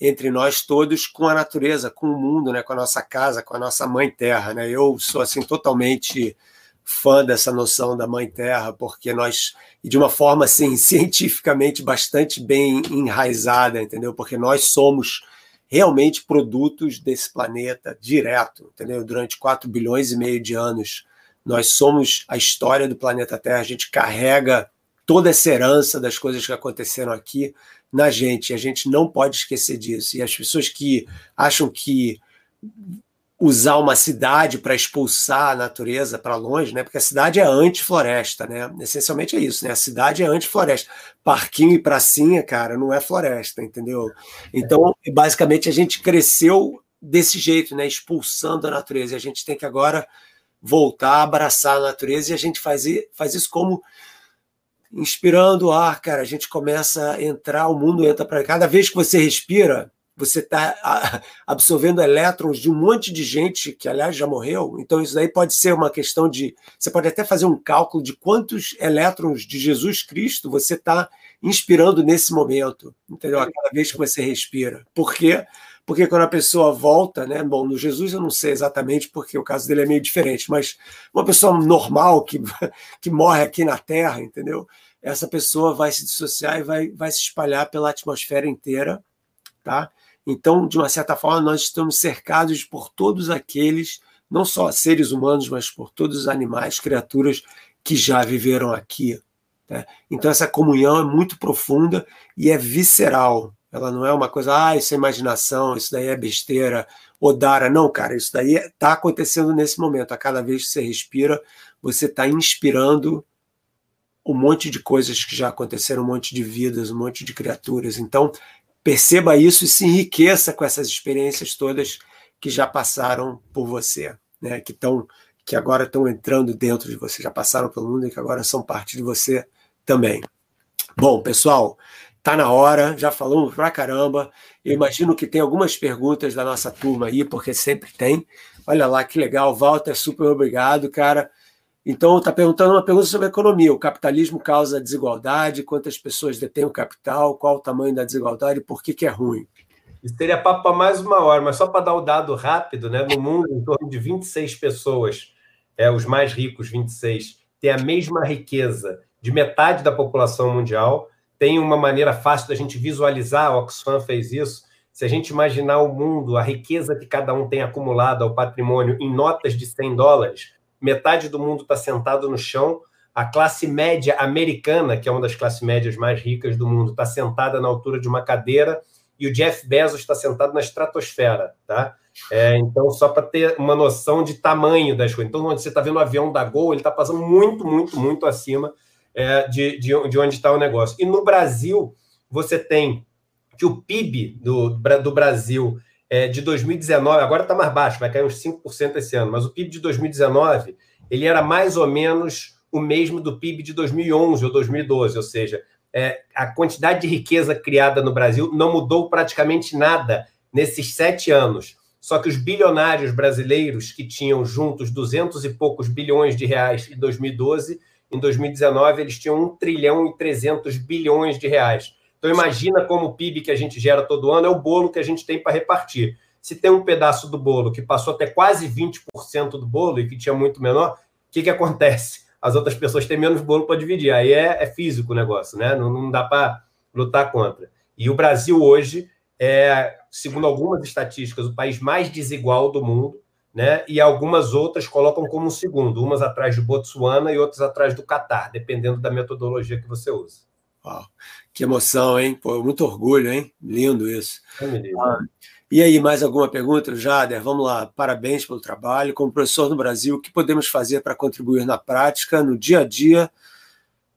entre nós todos com a natureza, com o mundo, né, com a nossa casa, com a nossa mãe terra, né? Eu sou assim totalmente fã dessa noção da mãe terra, porque nós de uma forma assim (laughs) cientificamente bastante bem enraizada, entendeu? Porque nós somos realmente produtos desse planeta direto, entendeu? Durante 4 bilhões e meio de anos, nós somos a história do planeta Terra, a gente carrega toda essa herança das coisas que aconteceram aqui na gente, e a gente não pode esquecer disso. E as pessoas que acham que usar uma cidade para expulsar a natureza para longe, né? Porque a cidade é anti-floresta, né? Essencialmente é isso, né? A cidade é anti-floresta. Parquinho e pracinha, cara, não é floresta, entendeu? Então, basicamente, a gente cresceu desse jeito, né? Expulsando a natureza. E a gente tem que agora voltar a abraçar a natureza e a gente faz, faz isso como inspirando o ar, cara. A gente começa a entrar, o mundo entra para cada vez que você respira, você está absorvendo elétrons de um monte de gente que, aliás, já morreu. Então, isso daí pode ser uma questão de. Você pode até fazer um cálculo de quantos elétrons de Jesus Cristo você está inspirando nesse momento, entendeu? A cada vez que você respira. Por quê? Porque quando a pessoa volta, né? Bom, no Jesus eu não sei exatamente, porque o caso dele é meio diferente, mas uma pessoa normal que, (laughs) que morre aqui na Terra, entendeu? Essa pessoa vai se dissociar e vai, vai se espalhar pela atmosfera inteira, tá? Então, de uma certa forma, nós estamos cercados por todos aqueles, não só seres humanos, mas por todos os animais, criaturas que já viveram aqui. Né? Então, essa comunhão é muito profunda e é visceral. Ela não é uma coisa, ah, isso é imaginação, isso daí é besteira, Odara. Não, cara, isso daí está acontecendo nesse momento. A cada vez que você respira, você está inspirando um monte de coisas que já aconteceram, um monte de vidas, um monte de criaturas. Então, perceba isso e se enriqueça com essas experiências todas que já passaram por você, né? que, tão, que agora estão entrando dentro de você, já passaram pelo mundo e que agora são parte de você também. Bom, pessoal, tá na hora, já falamos pra caramba. Eu imagino que tem algumas perguntas da nossa turma aí, porque sempre tem. Olha lá que legal, Walter, super obrigado, cara. Então, está perguntando uma pergunta sobre economia. O capitalismo causa desigualdade? Quantas pessoas detêm o capital? Qual o tamanho da desigualdade? Por que, que é ruim? Isso teria papo para mais uma hora, mas só para dar o dado rápido, né? no mundo, em torno de 26 pessoas, é, os mais ricos, 26, têm a mesma riqueza de metade da população mundial. Tem uma maneira fácil da gente visualizar, a Oxfam fez isso. Se a gente imaginar o mundo, a riqueza que cada um tem acumulado ao patrimônio em notas de 100 dólares, metade do mundo está sentado no chão, a classe média americana, que é uma das classes médias mais ricas do mundo, está sentada na altura de uma cadeira e o Jeff Bezos está sentado na estratosfera, tá? É, então, só para ter uma noção de tamanho das coisas. Então, onde você está vendo o avião da Gol, ele está passando muito, muito, muito acima é, de, de, de onde está o negócio. E no Brasil, você tem que o PIB do, do Brasil é, de 2019, agora está mais baixo, vai cair uns 5% esse ano, mas o PIB de 2019 ele era mais ou menos o mesmo do PIB de 2011 ou 2012, ou seja, é, a quantidade de riqueza criada no Brasil não mudou praticamente nada nesses sete anos. Só que os bilionários brasileiros que tinham juntos 200 e poucos bilhões de reais em 2012, em 2019 eles tinham 1 trilhão e 300 bilhões de reais. Então, imagina como o PIB que a gente gera todo ano é o bolo que a gente tem para repartir. Se tem um pedaço do bolo que passou até quase 20% do bolo e que tinha muito menor, o que, que acontece? As outras pessoas têm menos bolo para dividir. Aí é, é, físico o negócio, né? Não, não dá para lutar contra. E o Brasil hoje é, segundo algumas estatísticas, o país mais desigual do mundo, né? E algumas outras colocam como um segundo, umas atrás de Botsuana e outras atrás do Catar, dependendo da metodologia que você usa. Uau, que emoção, hein? Pô, muito orgulho, hein? Lindo isso. Ah, e aí, mais alguma pergunta, Jader? Vamos lá. Parabéns pelo trabalho. Como professor no Brasil, o que podemos fazer para contribuir na prática, no dia a dia,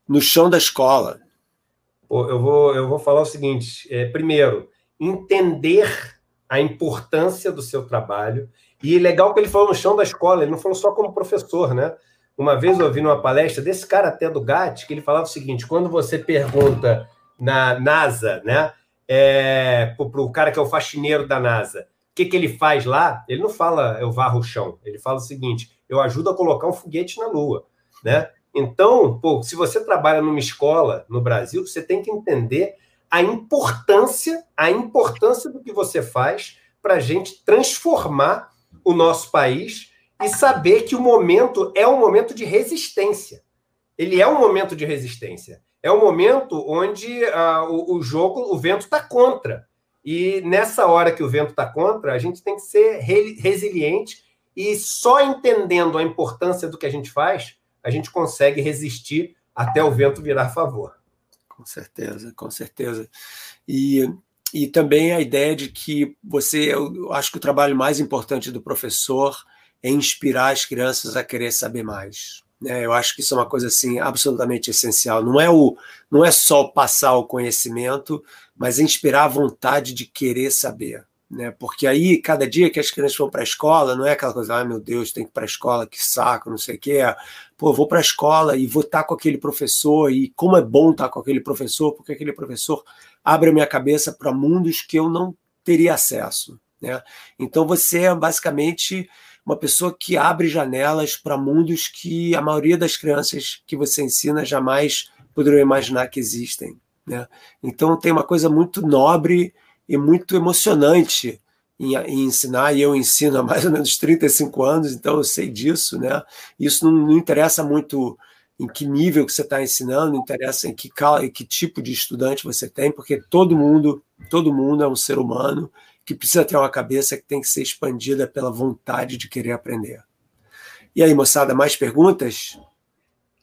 no chão da escola? Eu, vou, eu vou falar o seguinte: é, primeiro, entender a importância do seu trabalho. E legal que ele falou no chão da escola, ele não falou só como professor, né? Uma vez eu ouvi numa palestra desse cara até do GAT, que ele falava o seguinte: quando você pergunta na NASA, né, é, para o cara que é o faxineiro da NASA, o que, que ele faz lá, ele não fala eu varro o chão, ele fala o seguinte: eu ajudo a colocar um foguete na Lua, né? Então, pô, se você trabalha numa escola no Brasil, você tem que entender a importância, a importância do que você faz para a gente transformar o nosso país e saber que o momento é um momento de resistência. Ele é um momento de resistência. É um momento onde uh, o, o, jogo, o vento está contra. E nessa hora que o vento está contra, a gente tem que ser re resiliente e só entendendo a importância do que a gente faz, a gente consegue resistir até o vento virar a favor. Com certeza, com certeza. E e também a ideia de que você, eu acho que o trabalho mais importante do professor é inspirar as crianças a querer saber mais. Né? Eu acho que isso é uma coisa assim absolutamente essencial. Não é o, não é só passar o conhecimento, mas inspirar a vontade de querer saber. Né? Porque aí, cada dia que as crianças vão para a escola, não é aquela coisa, ah, meu Deus, tem que ir para a escola, que saco, não sei o quê. Pô, vou para a escola e vou estar com aquele professor, e como é bom estar com aquele professor, porque aquele professor abre a minha cabeça para mundos que eu não teria acesso. Né? Então você é basicamente uma pessoa que abre janelas para mundos que a maioria das crianças que você ensina jamais poderiam imaginar que existem. Né? Então tem uma coisa muito nobre e muito emocionante em, em, ensinar, e eu ensino há mais ou menos 35 anos, então eu sei disso. Né? Isso não, não interessa muito em que nível que você está ensinando, não interessa em que, em que tipo de estudante você tem, porque todo mundo, todo mundo é um ser humano que precisa ter uma cabeça que tem que ser expandida pela vontade de querer aprender. E aí, moçada, mais perguntas?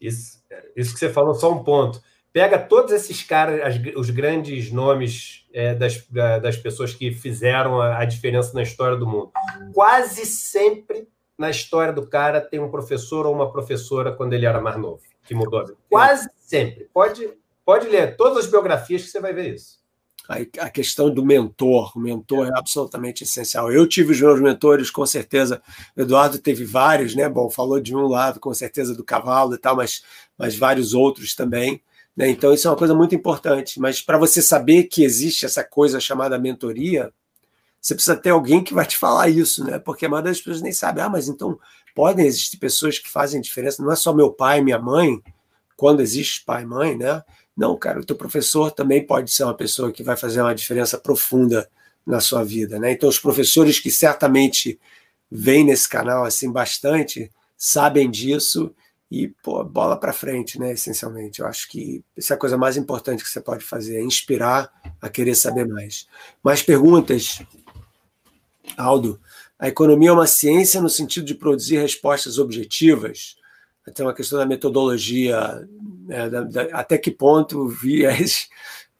Isso, isso que você falou, só um ponto. Pega todos esses caras, as, os grandes nomes é, das, das pessoas que fizeram a, a diferença na história do mundo. Quase sempre na história do cara tem um professor ou uma professora quando ele era mais novo, que mudou a vida. Quase sempre. Pode, pode ler todas as biografias que você vai ver isso a questão do mentor. O mentor é absolutamente essencial. Eu tive os meus mentores, com certeza. O Eduardo teve vários, né? Bom, falou de um lado, com certeza, do cavalo e tal, mas, mas vários outros também. Né? Então, isso é uma coisa muito importante. Mas para você saber que existe essa coisa chamada mentoria, você precisa ter alguém que vai te falar isso, né? Porque a maioria das pessoas nem sabe. Ah, mas então podem existir pessoas que fazem diferença. Não é só meu pai e minha mãe, quando existe pai e mãe, né? Não, cara, o teu professor também pode ser uma pessoa que vai fazer uma diferença profunda na sua vida, né? Então, os professores que certamente vêm nesse canal assim bastante sabem disso e pô, bola para frente, né? Essencialmente, eu acho que essa é a coisa mais importante que você pode fazer, é inspirar a querer saber mais. Mais perguntas, Aldo? A economia é uma ciência no sentido de produzir respostas objetivas tem uma questão da metodologia, né, da, da, até que ponto o viés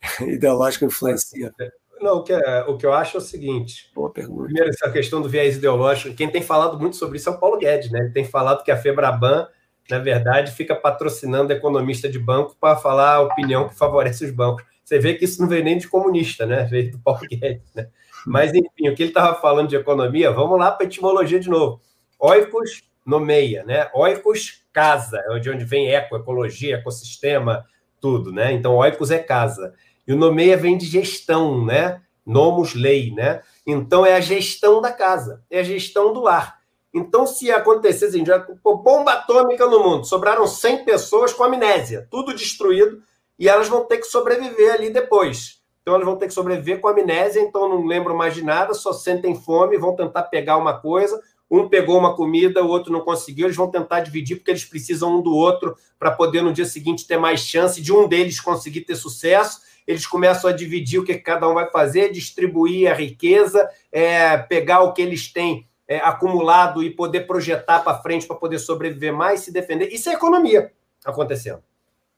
(laughs) ideológico influencia. Não, o que, é, o que eu acho é o seguinte. Boa pergunta. Primeiro, essa questão do viés ideológico, quem tem falado muito sobre isso é o Paulo Guedes, né? Ele tem falado que a Febraban, na verdade, fica patrocinando economista de banco para falar a opinião que favorece os bancos. Você vê que isso não veio nem de comunista, né? Veio do Paulo Guedes, né? Mas, enfim, o que ele estava falando de economia, vamos lá para a etimologia de novo. Oikos nomeia, né? Oikos, casa, é de onde vem eco, ecologia, ecossistema, tudo, né? Então, oikos é casa. E o nomeia vem de gestão, né? Nomos, lei, né? Então, é a gestão da casa, é a gestão do lar. Então, se acontecer assim, já, bomba atômica no mundo, sobraram 100 pessoas com amnésia, tudo destruído, e elas vão ter que sobreviver ali depois. Então, elas vão ter que sobreviver com amnésia, então não lembram mais de nada, só sentem fome, vão tentar pegar uma coisa, um pegou uma comida, o outro não conseguiu, eles vão tentar dividir porque eles precisam um do outro para poder no dia seguinte ter mais chance de um deles conseguir ter sucesso. Eles começam a dividir o que cada um vai fazer, distribuir a riqueza, é, pegar o que eles têm é, acumulado e poder projetar para frente para poder sobreviver mais, se defender. Isso é economia acontecendo.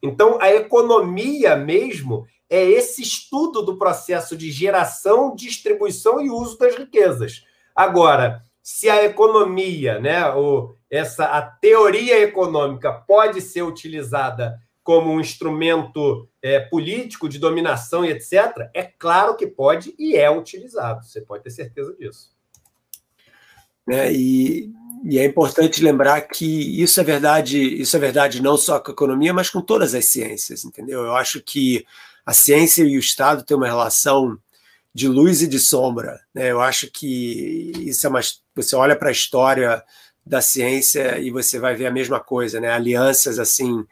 Então, a economia mesmo é esse estudo do processo de geração, distribuição e uso das riquezas. Agora, se a economia, né, ou essa a teoria econômica pode ser utilizada como um instrumento é, político de dominação e etc., é claro que pode e é utilizado. Você pode ter certeza disso. É, e, e, é importante lembrar que isso é verdade, isso é verdade não só com a economia, mas com todas as ciências, entendeu? Eu acho que a ciência e o Estado têm uma relação de luz e de sombra. Né? Eu acho que isso é uma. Você olha para a história da ciência e você vai ver a mesma coisa, né? Alianças assim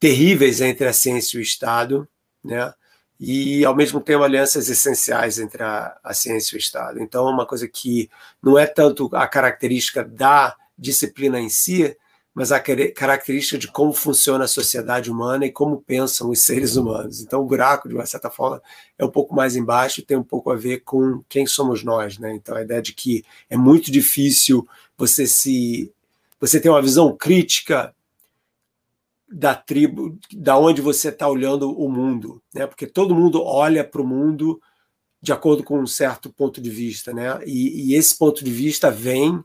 terríveis entre a ciência e o Estado, né? E ao mesmo tempo alianças essenciais entre a, a ciência e o Estado. Então, é uma coisa que não é tanto a característica da disciplina em si, mas a característica de como funciona a sociedade humana e como pensam os seres humanos. Então, o buraco, de uma certa forma, é um pouco mais embaixo e tem um pouco a ver com quem somos nós. Né? Então, a ideia de que é muito difícil você se você ter uma visão crítica da tribo, da onde você está olhando o mundo, né? Porque todo mundo olha para o mundo de acordo com um certo ponto de vista, né? E, e esse ponto de vista vem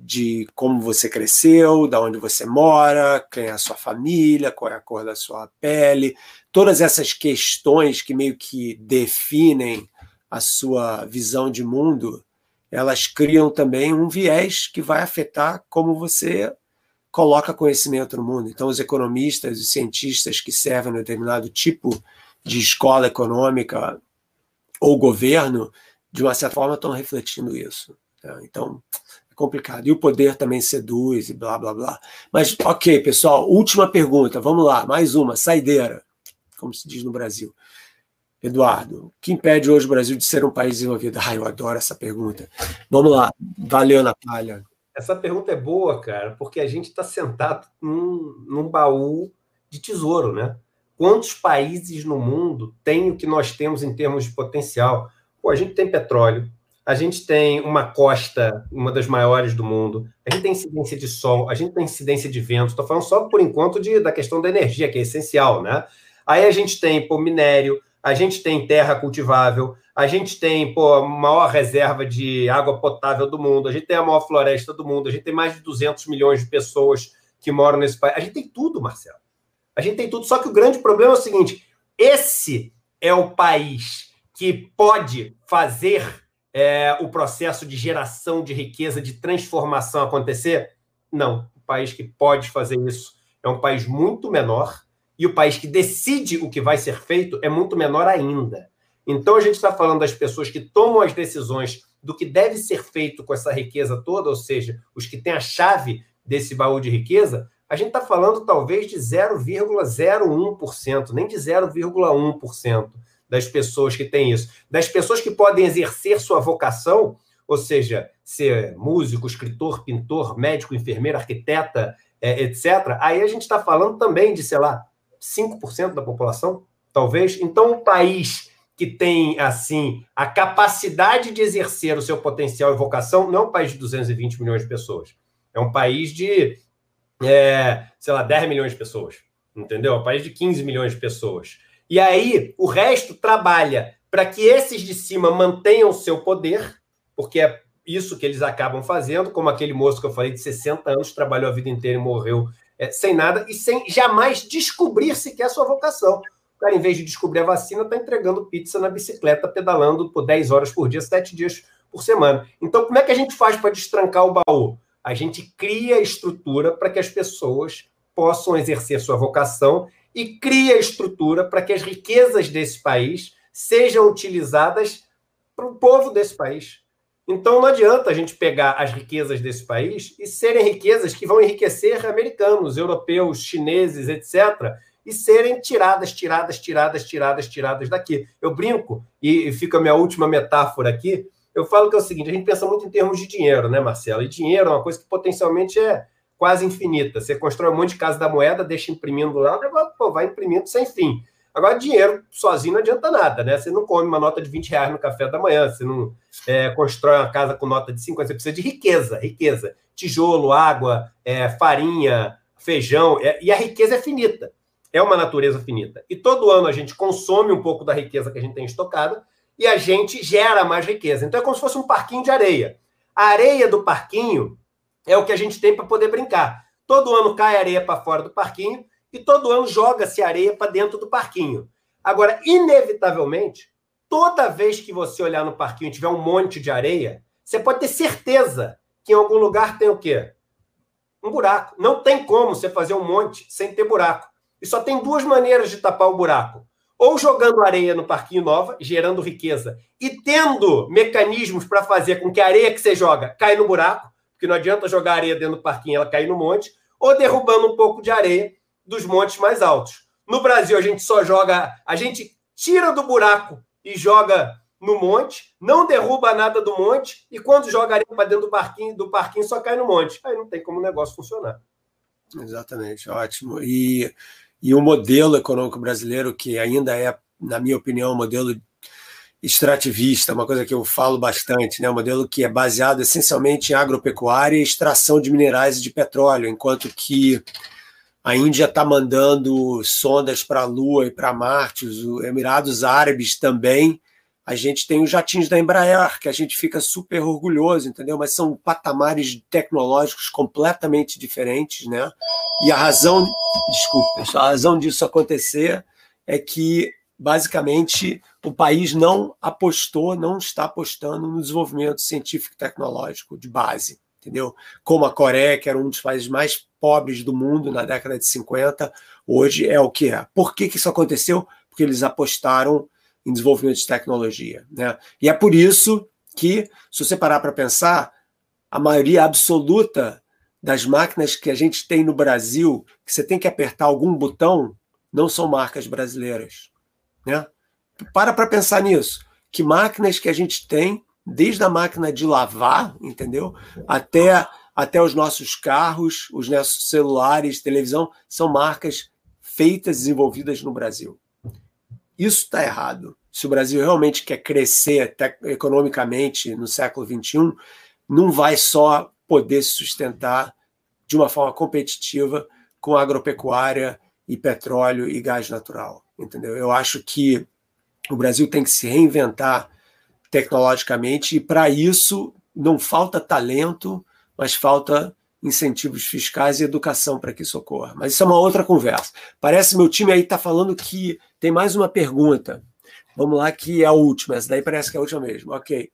de como você cresceu, da onde você mora, quem é a sua família, qual é a cor da sua pele, todas essas questões que meio que definem a sua visão de mundo, elas criam também um viés que vai afetar como você coloca conhecimento no mundo. Então, os economistas, os cientistas que servem a determinado tipo de escola econômica ou governo, de uma certa forma, estão refletindo isso. Né? Então, complicado. E o poder também seduz e blá, blá, blá. Mas, ok, pessoal, última pergunta. Vamos lá, mais uma, saideira, como se diz no Brasil. Eduardo, o que impede hoje o Brasil de ser um país desenvolvido? Ah, eu adoro essa pergunta. Vamos lá, valeu, Natália. Essa pergunta é boa, cara, porque a gente está sentado num, num baú de tesouro, né? Quantos países no mundo têm o que nós temos em termos de potencial? Pô, a gente tem petróleo, a gente tem uma costa, uma das maiores do mundo, a gente tem incidência de sol, a gente tem incidência de vento. Estou falando só por enquanto de, da questão da energia, que é essencial, né? Aí a gente tem pô, minério, a gente tem terra cultivável, a gente tem pô, a maior reserva de água potável do mundo, a gente tem a maior floresta do mundo, a gente tem mais de 200 milhões de pessoas que moram nesse país. A gente tem tudo, Marcelo. A gente tem tudo. Só que o grande problema é o seguinte: esse é o país que pode fazer é, o processo de geração de riqueza, de transformação acontecer? Não. O país que pode fazer isso é um país muito menor e o país que decide o que vai ser feito é muito menor ainda. Então, a gente está falando das pessoas que tomam as decisões do que deve ser feito com essa riqueza toda, ou seja, os que têm a chave desse baú de riqueza, a gente está falando talvez de 0,01%, nem de 0,1% das pessoas que têm isso. Das pessoas que podem exercer sua vocação, ou seja, ser músico, escritor, pintor, médico, enfermeiro, arquiteta, é, etc. Aí a gente está falando também de, sei lá, 5% da população, talvez. Então, um país que tem, assim, a capacidade de exercer o seu potencial e vocação, não é um país de 220 milhões de pessoas. É um país de, é, sei lá, 10 milhões de pessoas. Entendeu? É um país de 15 milhões de pessoas. E aí, o resto trabalha para que esses de cima mantenham seu poder, porque é isso que eles acabam fazendo, como aquele moço que eu falei de 60 anos, trabalhou a vida inteira e morreu é, sem nada e sem jamais descobrir sequer a sua vocação. O cara, em vez de descobrir a vacina, está entregando pizza na bicicleta, pedalando por 10 horas por dia, 7 dias por semana. Então, como é que a gente faz para destrancar o baú? A gente cria estrutura para que as pessoas possam exercer sua vocação e cria estrutura para que as riquezas desse país sejam utilizadas para o povo desse país. Então não adianta a gente pegar as riquezas desse país e serem riquezas que vão enriquecer americanos, europeus, chineses, etc., e serem tiradas, tiradas, tiradas, tiradas, tiradas daqui. Eu brinco, e fica a minha última metáfora aqui. Eu falo que é o seguinte: a gente pensa muito em termos de dinheiro, né, Marcelo? E dinheiro é uma coisa que potencialmente é quase infinita. Você constrói um monte de casa da moeda, deixa imprimindo lá, pô, vai imprimindo sem fim. Agora, dinheiro sozinho não adianta nada, né? Você não come uma nota de 20 reais no café da manhã, você não é, constrói uma casa com nota de 50, você precisa de riqueza, riqueza. Tijolo, água, é, farinha, feijão, é, e a riqueza é finita. É uma natureza finita. E todo ano a gente consome um pouco da riqueza que a gente tem estocada e a gente gera mais riqueza. Então é como se fosse um parquinho de areia. A areia do parquinho é o que a gente tem para poder brincar. Todo ano cai areia para fora do parquinho e todo ano joga-se areia para dentro do parquinho. Agora, inevitavelmente, toda vez que você olhar no parquinho e tiver um monte de areia, você pode ter certeza que em algum lugar tem o quê? Um buraco. Não tem como você fazer um monte sem ter buraco. E só tem duas maneiras de tapar o buraco. Ou jogando areia no parquinho nova, gerando riqueza, e tendo mecanismos para fazer com que a areia que você joga caia no buraco, porque não adianta jogar areia dentro do parquinho ela cair no monte, ou derrubando um pouco de areia dos montes mais altos. No Brasil, a gente só joga, a gente tira do buraco e joga no monte, não derruba nada do monte, e quando joga areia para dentro do parquinho, do parquinho só cai no monte. Aí não tem como o negócio funcionar. Exatamente, ótimo. E, e o modelo econômico brasileiro, que ainda é, na minha opinião, um modelo extrativista, uma coisa que eu falo bastante, né? um modelo que é baseado essencialmente em agropecuária e extração de minerais e de petróleo, enquanto que a Índia está mandando sondas para a Lua e para Marte, os Emirados Árabes também. A gente tem os jatinhos da Embraer, que a gente fica super orgulhoso, entendeu? Mas são patamares tecnológicos completamente diferentes, né? E a razão, desculpa, a razão disso acontecer é que basicamente o país não apostou, não está apostando no desenvolvimento científico e tecnológico de base entendeu? Como a Coreia, que era um dos países mais pobres do mundo na década de 50, hoje é o que é. Por que, que isso aconteceu? Porque eles apostaram em desenvolvimento de tecnologia. Né? E é por isso que, se você parar para pensar, a maioria absoluta das máquinas que a gente tem no Brasil, que você tem que apertar algum botão, não são marcas brasileiras. Né? Para para pensar nisso. Que máquinas que a gente tem desde a máquina de lavar, entendeu? Até, até os nossos carros, os nossos celulares, televisão, são marcas feitas, desenvolvidas no Brasil. Isso está errado. Se o Brasil realmente quer crescer economicamente no século XXI, não vai só poder se sustentar de uma forma competitiva com agropecuária e petróleo e gás natural. Entendeu? Eu acho que o Brasil tem que se reinventar tecnologicamente e para isso não falta talento, mas falta incentivos fiscais e educação para que isso ocorra. Mas isso é uma outra conversa. Parece meu time aí está falando que tem mais uma pergunta. Vamos lá, que é a última. Essa daí parece que é a última mesmo. Ok.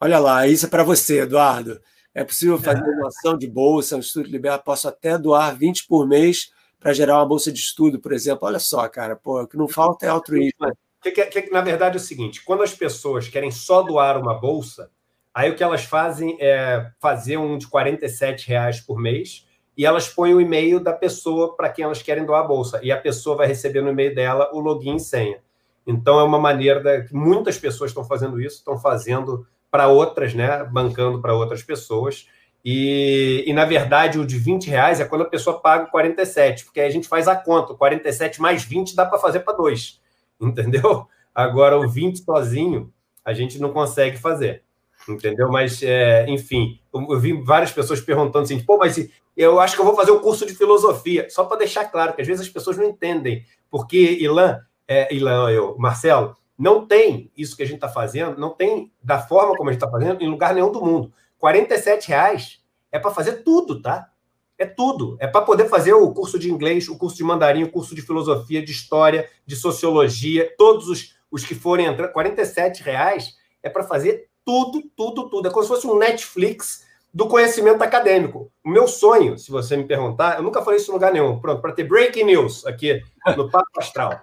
Olha lá, isso é para você, Eduardo. É possível fazer doação de bolsa, um estudo liberal? Posso até doar 20 por mês para gerar uma bolsa de estudo, por exemplo. Olha só, cara, pô, o que não falta é altruísmo. Que, que, que, na verdade é o seguinte: quando as pessoas querem só doar uma bolsa, aí o que elas fazem é fazer um de 47 reais por mês e elas põem o e-mail da pessoa para quem elas querem doar a bolsa. E a pessoa vai receber no e-mail dela o login e senha. Então é uma maneira da, que muitas pessoas estão fazendo isso, estão fazendo para outras, né? Bancando para outras pessoas. E, e, na verdade, o de 20 reais é quando a pessoa paga 47, porque aí a gente faz a conta. 47 mais 20 dá para fazer para dois, (laughs) entendeu? Agora, o 20 sozinho, a gente não consegue fazer, entendeu? Mas, é, enfim, eu, eu, vi várias pessoas perguntando assim: pô, mas eu acho que eu vou fazer o um curso de filosofia. Só para deixar claro, que às vezes as pessoas não entendem, porque Ilan, é, Ilan, eu, Marcelo, não tem isso que a gente está fazendo, não tem da forma como a gente está fazendo em lugar nenhum do mundo. 47 reais é para fazer tudo, tá? É tudo. É para poder fazer o curso de inglês, o curso de mandarim, o curso de filosofia, de história, de sociologia, todos os, os que forem entrar. 47 reais é para fazer tudo, tudo, tudo. É como se fosse um Netflix do conhecimento acadêmico. O meu sonho, se você me perguntar, eu nunca falei isso em lugar nenhum. Pronto, para ter breaking news aqui no Papo Astral.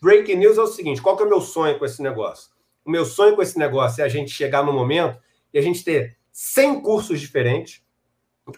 Breaking news é o seguinte: qual que é o meu sonho com esse negócio? O meu sonho com esse negócio é a gente chegar no momento e a gente ter 100 cursos diferentes,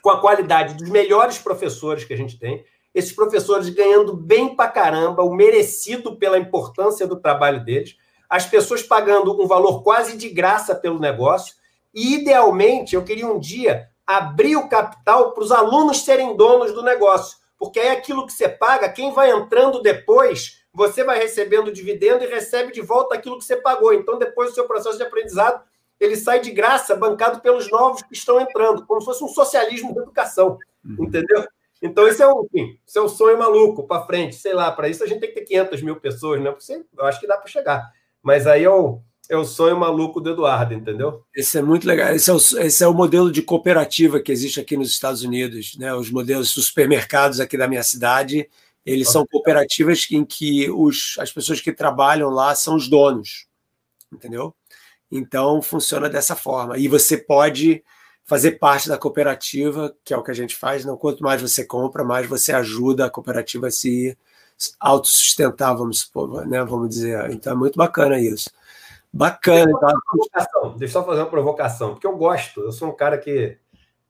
com a qualidade dos melhores professores que a gente tem, esses professores ganhando bem pra caramba, o merecido pela importância do trabalho deles, as pessoas pagando um valor quase de graça pelo negócio, e idealmente eu queria um dia abrir o capital para os alunos serem donos do negócio, porque é aquilo que você paga, quem vai entrando depois você vai recebendo dividendo e recebe de volta aquilo que você pagou. Então, depois do seu processo de aprendizado, ele sai de graça, bancado pelos novos que estão entrando, como se fosse um socialismo de educação, uhum. entendeu? Então, esse é o, enfim, esse é o sonho maluco para frente, sei lá, para isso a gente tem que ter 500 mil pessoas, né? Porque eu acho que dá para chegar. Mas aí é o, é o sonho maluco do Eduardo, entendeu? Esse é muito legal. Esse é, o, esse é o modelo de cooperativa que existe aqui nos Estados Unidos, né? Os modelos dos supermercados aqui da minha cidade eles são cooperativas em que os, as pessoas que trabalham lá são os donos, entendeu? Então funciona dessa forma. E você pode fazer parte da cooperativa, que é o que a gente faz. Não, quanto mais você compra, mais você ajuda a cooperativa a se autossustentar, vamos supor, né? Vamos dizer. Então é muito bacana isso. Bacana. Deixa, Deixa eu só fazer uma provocação, porque eu gosto. Eu sou um cara que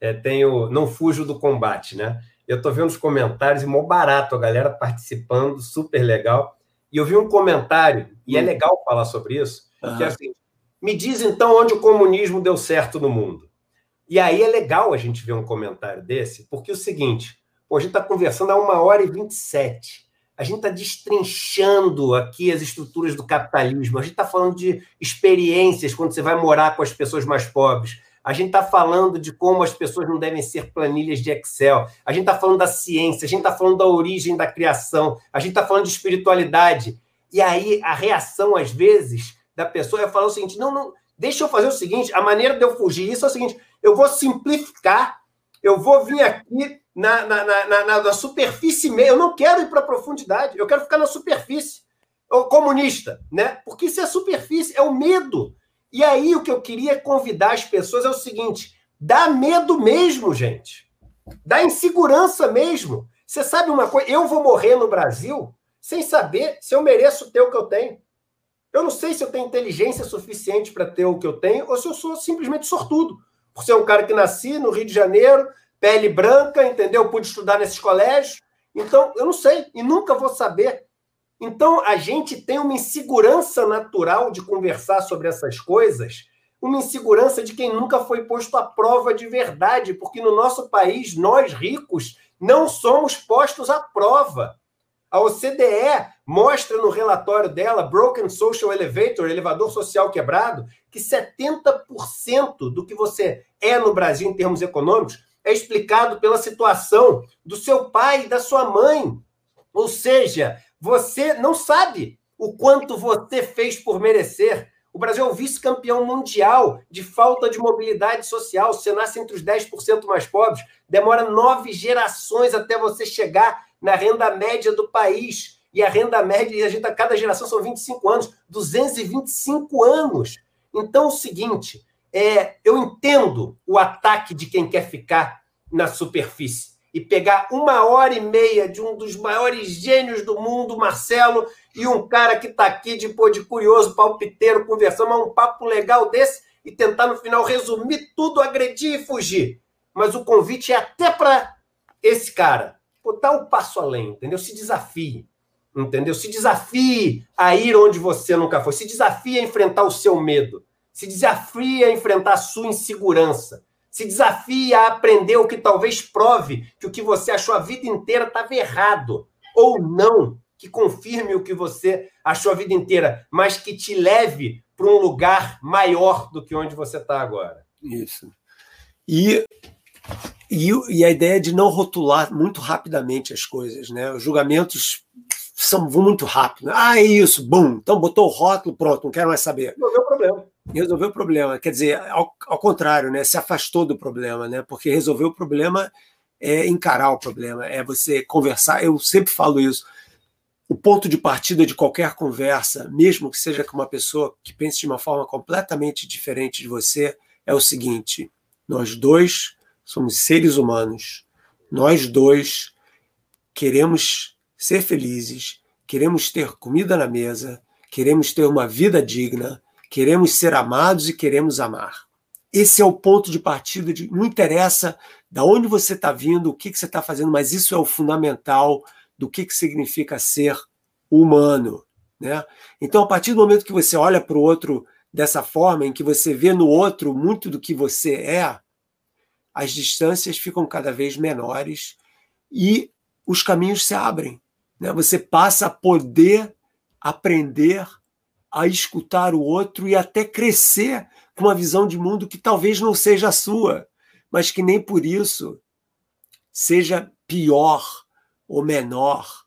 é, tenho, não fujo do combate, né? Eu estou vendo os comentários e mó barato, a galera participando, super legal. E eu vi um comentário, e é hum. legal falar sobre isso, uhum. que é assim: me diz então onde o comunismo deu certo no mundo. E aí é legal a gente ver um comentário desse, porque é o seguinte: a gente está conversando há uma hora e vinte e sete. A gente está destrinchando aqui as estruturas do capitalismo. A gente está falando de experiências quando você vai morar com as pessoas mais pobres. A gente está falando de como as pessoas não devem ser planilhas de Excel. A gente está falando da ciência, a gente está falando da origem da criação, a gente está falando de espiritualidade. E aí a reação, às vezes, da pessoa é falar o seguinte: não, não, deixa eu fazer o seguinte, a maneira de eu fugir isso é o seguinte: eu vou simplificar, eu vou vir aqui na, na, na, na, na superfície meio. Eu não quero ir para a profundidade, eu quero ficar na superfície. O comunista, né? Porque isso é superfície, é o medo. E aí o que eu queria convidar as pessoas é o seguinte: dá medo mesmo, gente. Dá insegurança mesmo. Você sabe uma coisa? Eu vou morrer no Brasil sem saber se eu mereço ter o que eu tenho. Eu não sei se eu tenho inteligência suficiente para ter o que eu tenho ou se eu sou simplesmente sortudo. Por ser um cara que nasci no Rio de Janeiro, pele branca, entendeu? Pude estudar nesses colégios. Então, eu não sei e nunca vou saber. Então, a gente tem uma insegurança natural de conversar sobre essas coisas, uma insegurança de quem nunca foi posto à prova de verdade, porque no nosso país, nós ricos, não somos postos à prova. A OCDE mostra no relatório dela, Broken Social Elevator, elevador social quebrado, que 70% do que você é no Brasil em termos econômicos é explicado pela situação do seu pai e da sua mãe. Ou seja, você não sabe o quanto você fez por merecer. O Brasil é o vice-campeão mundial de falta de mobilidade social. Você nasce entre os 10% mais pobres, demora nove gerações até você chegar na renda média do país. E a renda média, a gente, a cada geração são 25 anos, 225 anos. Então, é o seguinte, é, eu entendo o ataque de quem quer ficar na superfície e pegar uma hora e meia de um dos maiores gênios do mundo, Marcelo, e um cara que está aqui de pô de curioso, palpiteiro, conversando, um papo legal desse e tentar no final resumir tudo, agredir e fugir. Mas o convite é até para esse cara botar um passo além, entendeu? Se desafie, entendeu? Se desafie a ir onde você nunca foi, se desafie a enfrentar o seu medo, se desafie a enfrentar a sua insegurança, se desafie a aprender o que talvez prove que o que você achou a vida inteira estava errado, ou não, que confirme o que você achou a vida inteira, mas que te leve para um lugar maior do que onde você está agora. Isso. E e, e, a ideia de não rotular muito rapidamente as coisas, né? Os julgamentos são, vão muito rápido. Né? Ah, é isso, bum. Então botou o rótulo, pronto, não quero mais saber. Resolveu o problema. Resolveu o problema. Quer dizer, ao, ao contrário, né? Se afastou do problema, né? Porque resolver o problema é encarar o problema, é você conversar. Eu sempre falo isso. O ponto de partida de qualquer conversa, mesmo que seja com uma pessoa que pense de uma forma completamente diferente de você, é o seguinte: nós dois somos seres humanos. Nós dois queremos ser felizes, queremos ter comida na mesa, queremos ter uma vida digna, queremos ser amados e queremos amar. Esse é o ponto de partida. De, não interessa de onde você está vindo, o que, que você está fazendo, mas isso é o fundamental do que, que significa ser humano. Né? Então, a partir do momento que você olha para o outro dessa forma, em que você vê no outro muito do que você é, as distâncias ficam cada vez menores e os caminhos se abrem. Né? Você passa a poder aprender a escutar o outro e até crescer com uma visão de mundo que talvez não seja a sua, mas que nem por isso seja pior ou menor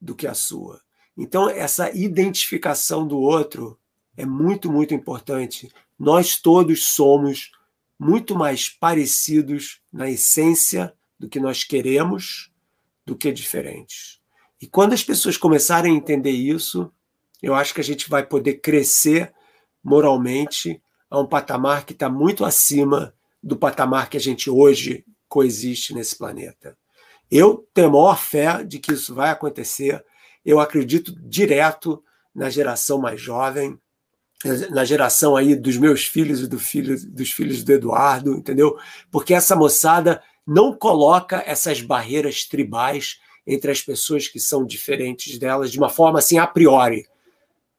do que a sua. Então, essa identificação do outro é muito, muito importante. Nós todos somos muito mais parecidos na essência do que nós queremos do que diferentes. E quando as pessoas começarem a entender isso, eu acho que a gente vai poder crescer moralmente a um patamar que está muito acima do patamar que a gente hoje coexiste nesse planeta. Eu tenho a maior fé de que isso vai acontecer. Eu acredito direto na geração mais jovem, na geração aí dos meus filhos e do filho, dos filhos do Eduardo, entendeu? Porque essa moçada não coloca essas barreiras tribais entre as pessoas que são diferentes delas de uma forma assim a priori.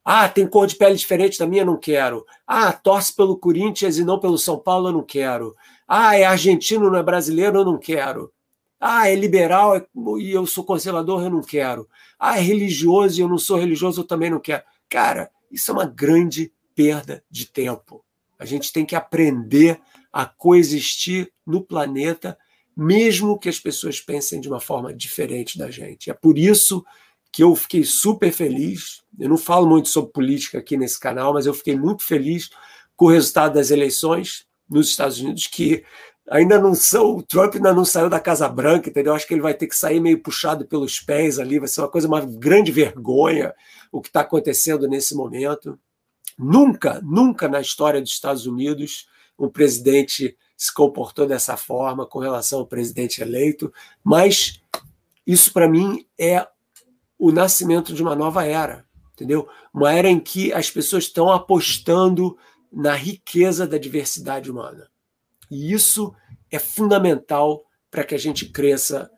Ah, tem cor de pele diferente da minha, não quero. Ah, torce pelo Corinthians e não pelo São Paulo, eu não quero. Ah, é argentino, não é brasileiro, eu não quero. Ah, é liberal e eu sou conservador, eu não quero. Ah, é religioso e eu não sou religioso, eu também não quero. Cara, isso é uma grande perda de tempo. A gente tem que aprender a coexistir no planeta, mesmo que as pessoas pensem de uma forma diferente da gente. É por isso que eu fiquei super feliz. Eu não falo muito sobre política aqui nesse canal, mas eu fiquei muito feliz com o resultado das eleições nos Estados Unidos, que ainda não são, o Trump ainda não saiu da Casa Branca, entendeu? Acho que ele vai ter que sair meio puxado pelos pés ali, vai ser uma coisa, uma grande vergonha o que está acontecendo nesse momento. Nunca, nunca na história dos Estados Unidos um presidente se comportou dessa forma com relação ao presidente eleito, mas isso para mim é o nascimento de uma nova era, entendeu? Uma era em que as pessoas estão apostando na riqueza da diversidade humana. E isso é fundamental para que a gente cresça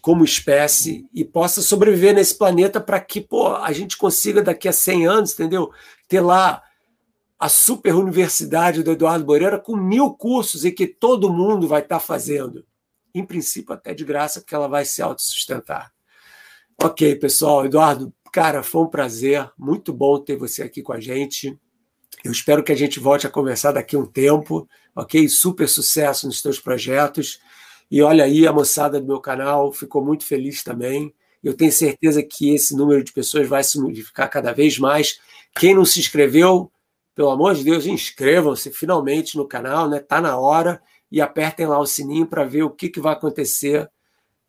como espécie e possa sobreviver nesse planeta para que pô, a gente consiga daqui a 100 anos, entendeu? Ter lá a super universidade do Eduardo Moreira com mil cursos e que todo mundo vai estar tá fazendo. Em princípio, até de graça, porque ela vai se autossustentar. Ok, pessoal. Eduardo, cara, foi um prazer. Muito bom ter você aqui com a gente. Eu espero que a gente volte a conversar daqui a um tempo, ok? Super sucesso nos teus projetos. E olha aí, a moçada do meu canal ficou muito feliz também. Eu tenho certeza que esse número de pessoas vai se multiplicar cada vez mais. Quem não se inscreveu, pelo amor de Deus, inscrevam-se finalmente no canal, né? Tá na hora e apertem lá o sininho para ver o que, que vai acontecer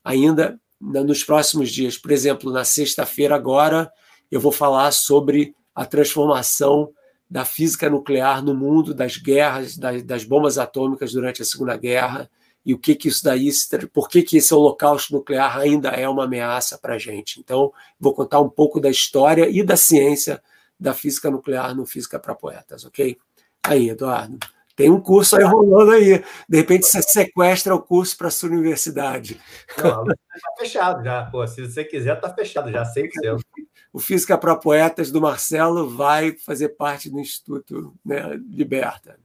ainda nos próximos dias. Por exemplo, na sexta-feira agora eu vou falar sobre a transformação da física nuclear no mundo, das guerras, das, das bombas atômicas durante a Segunda Guerra e o que que isso daí, por que que esse holocausto nuclear ainda é uma ameaça para a gente. Então, vou contar um pouco da história e da ciência da física nuclear no Física para Poetas, ok? Aí, Eduardo, tem um curso aí rolando aí. De repente você sequestra o curso para sua universidade. Não, está fechado já. Pô, se você quiser, está fechado já, 100%. O Física para Poetas do Marcelo vai fazer parte do Instituto né, Liberta.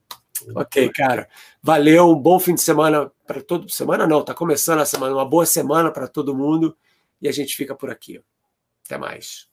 Ok, cara. Valeu, um bom fim de semana para todo semana não, tá começando a semana, uma boa semana para todo mundo e a gente fica por aqui. Até mais.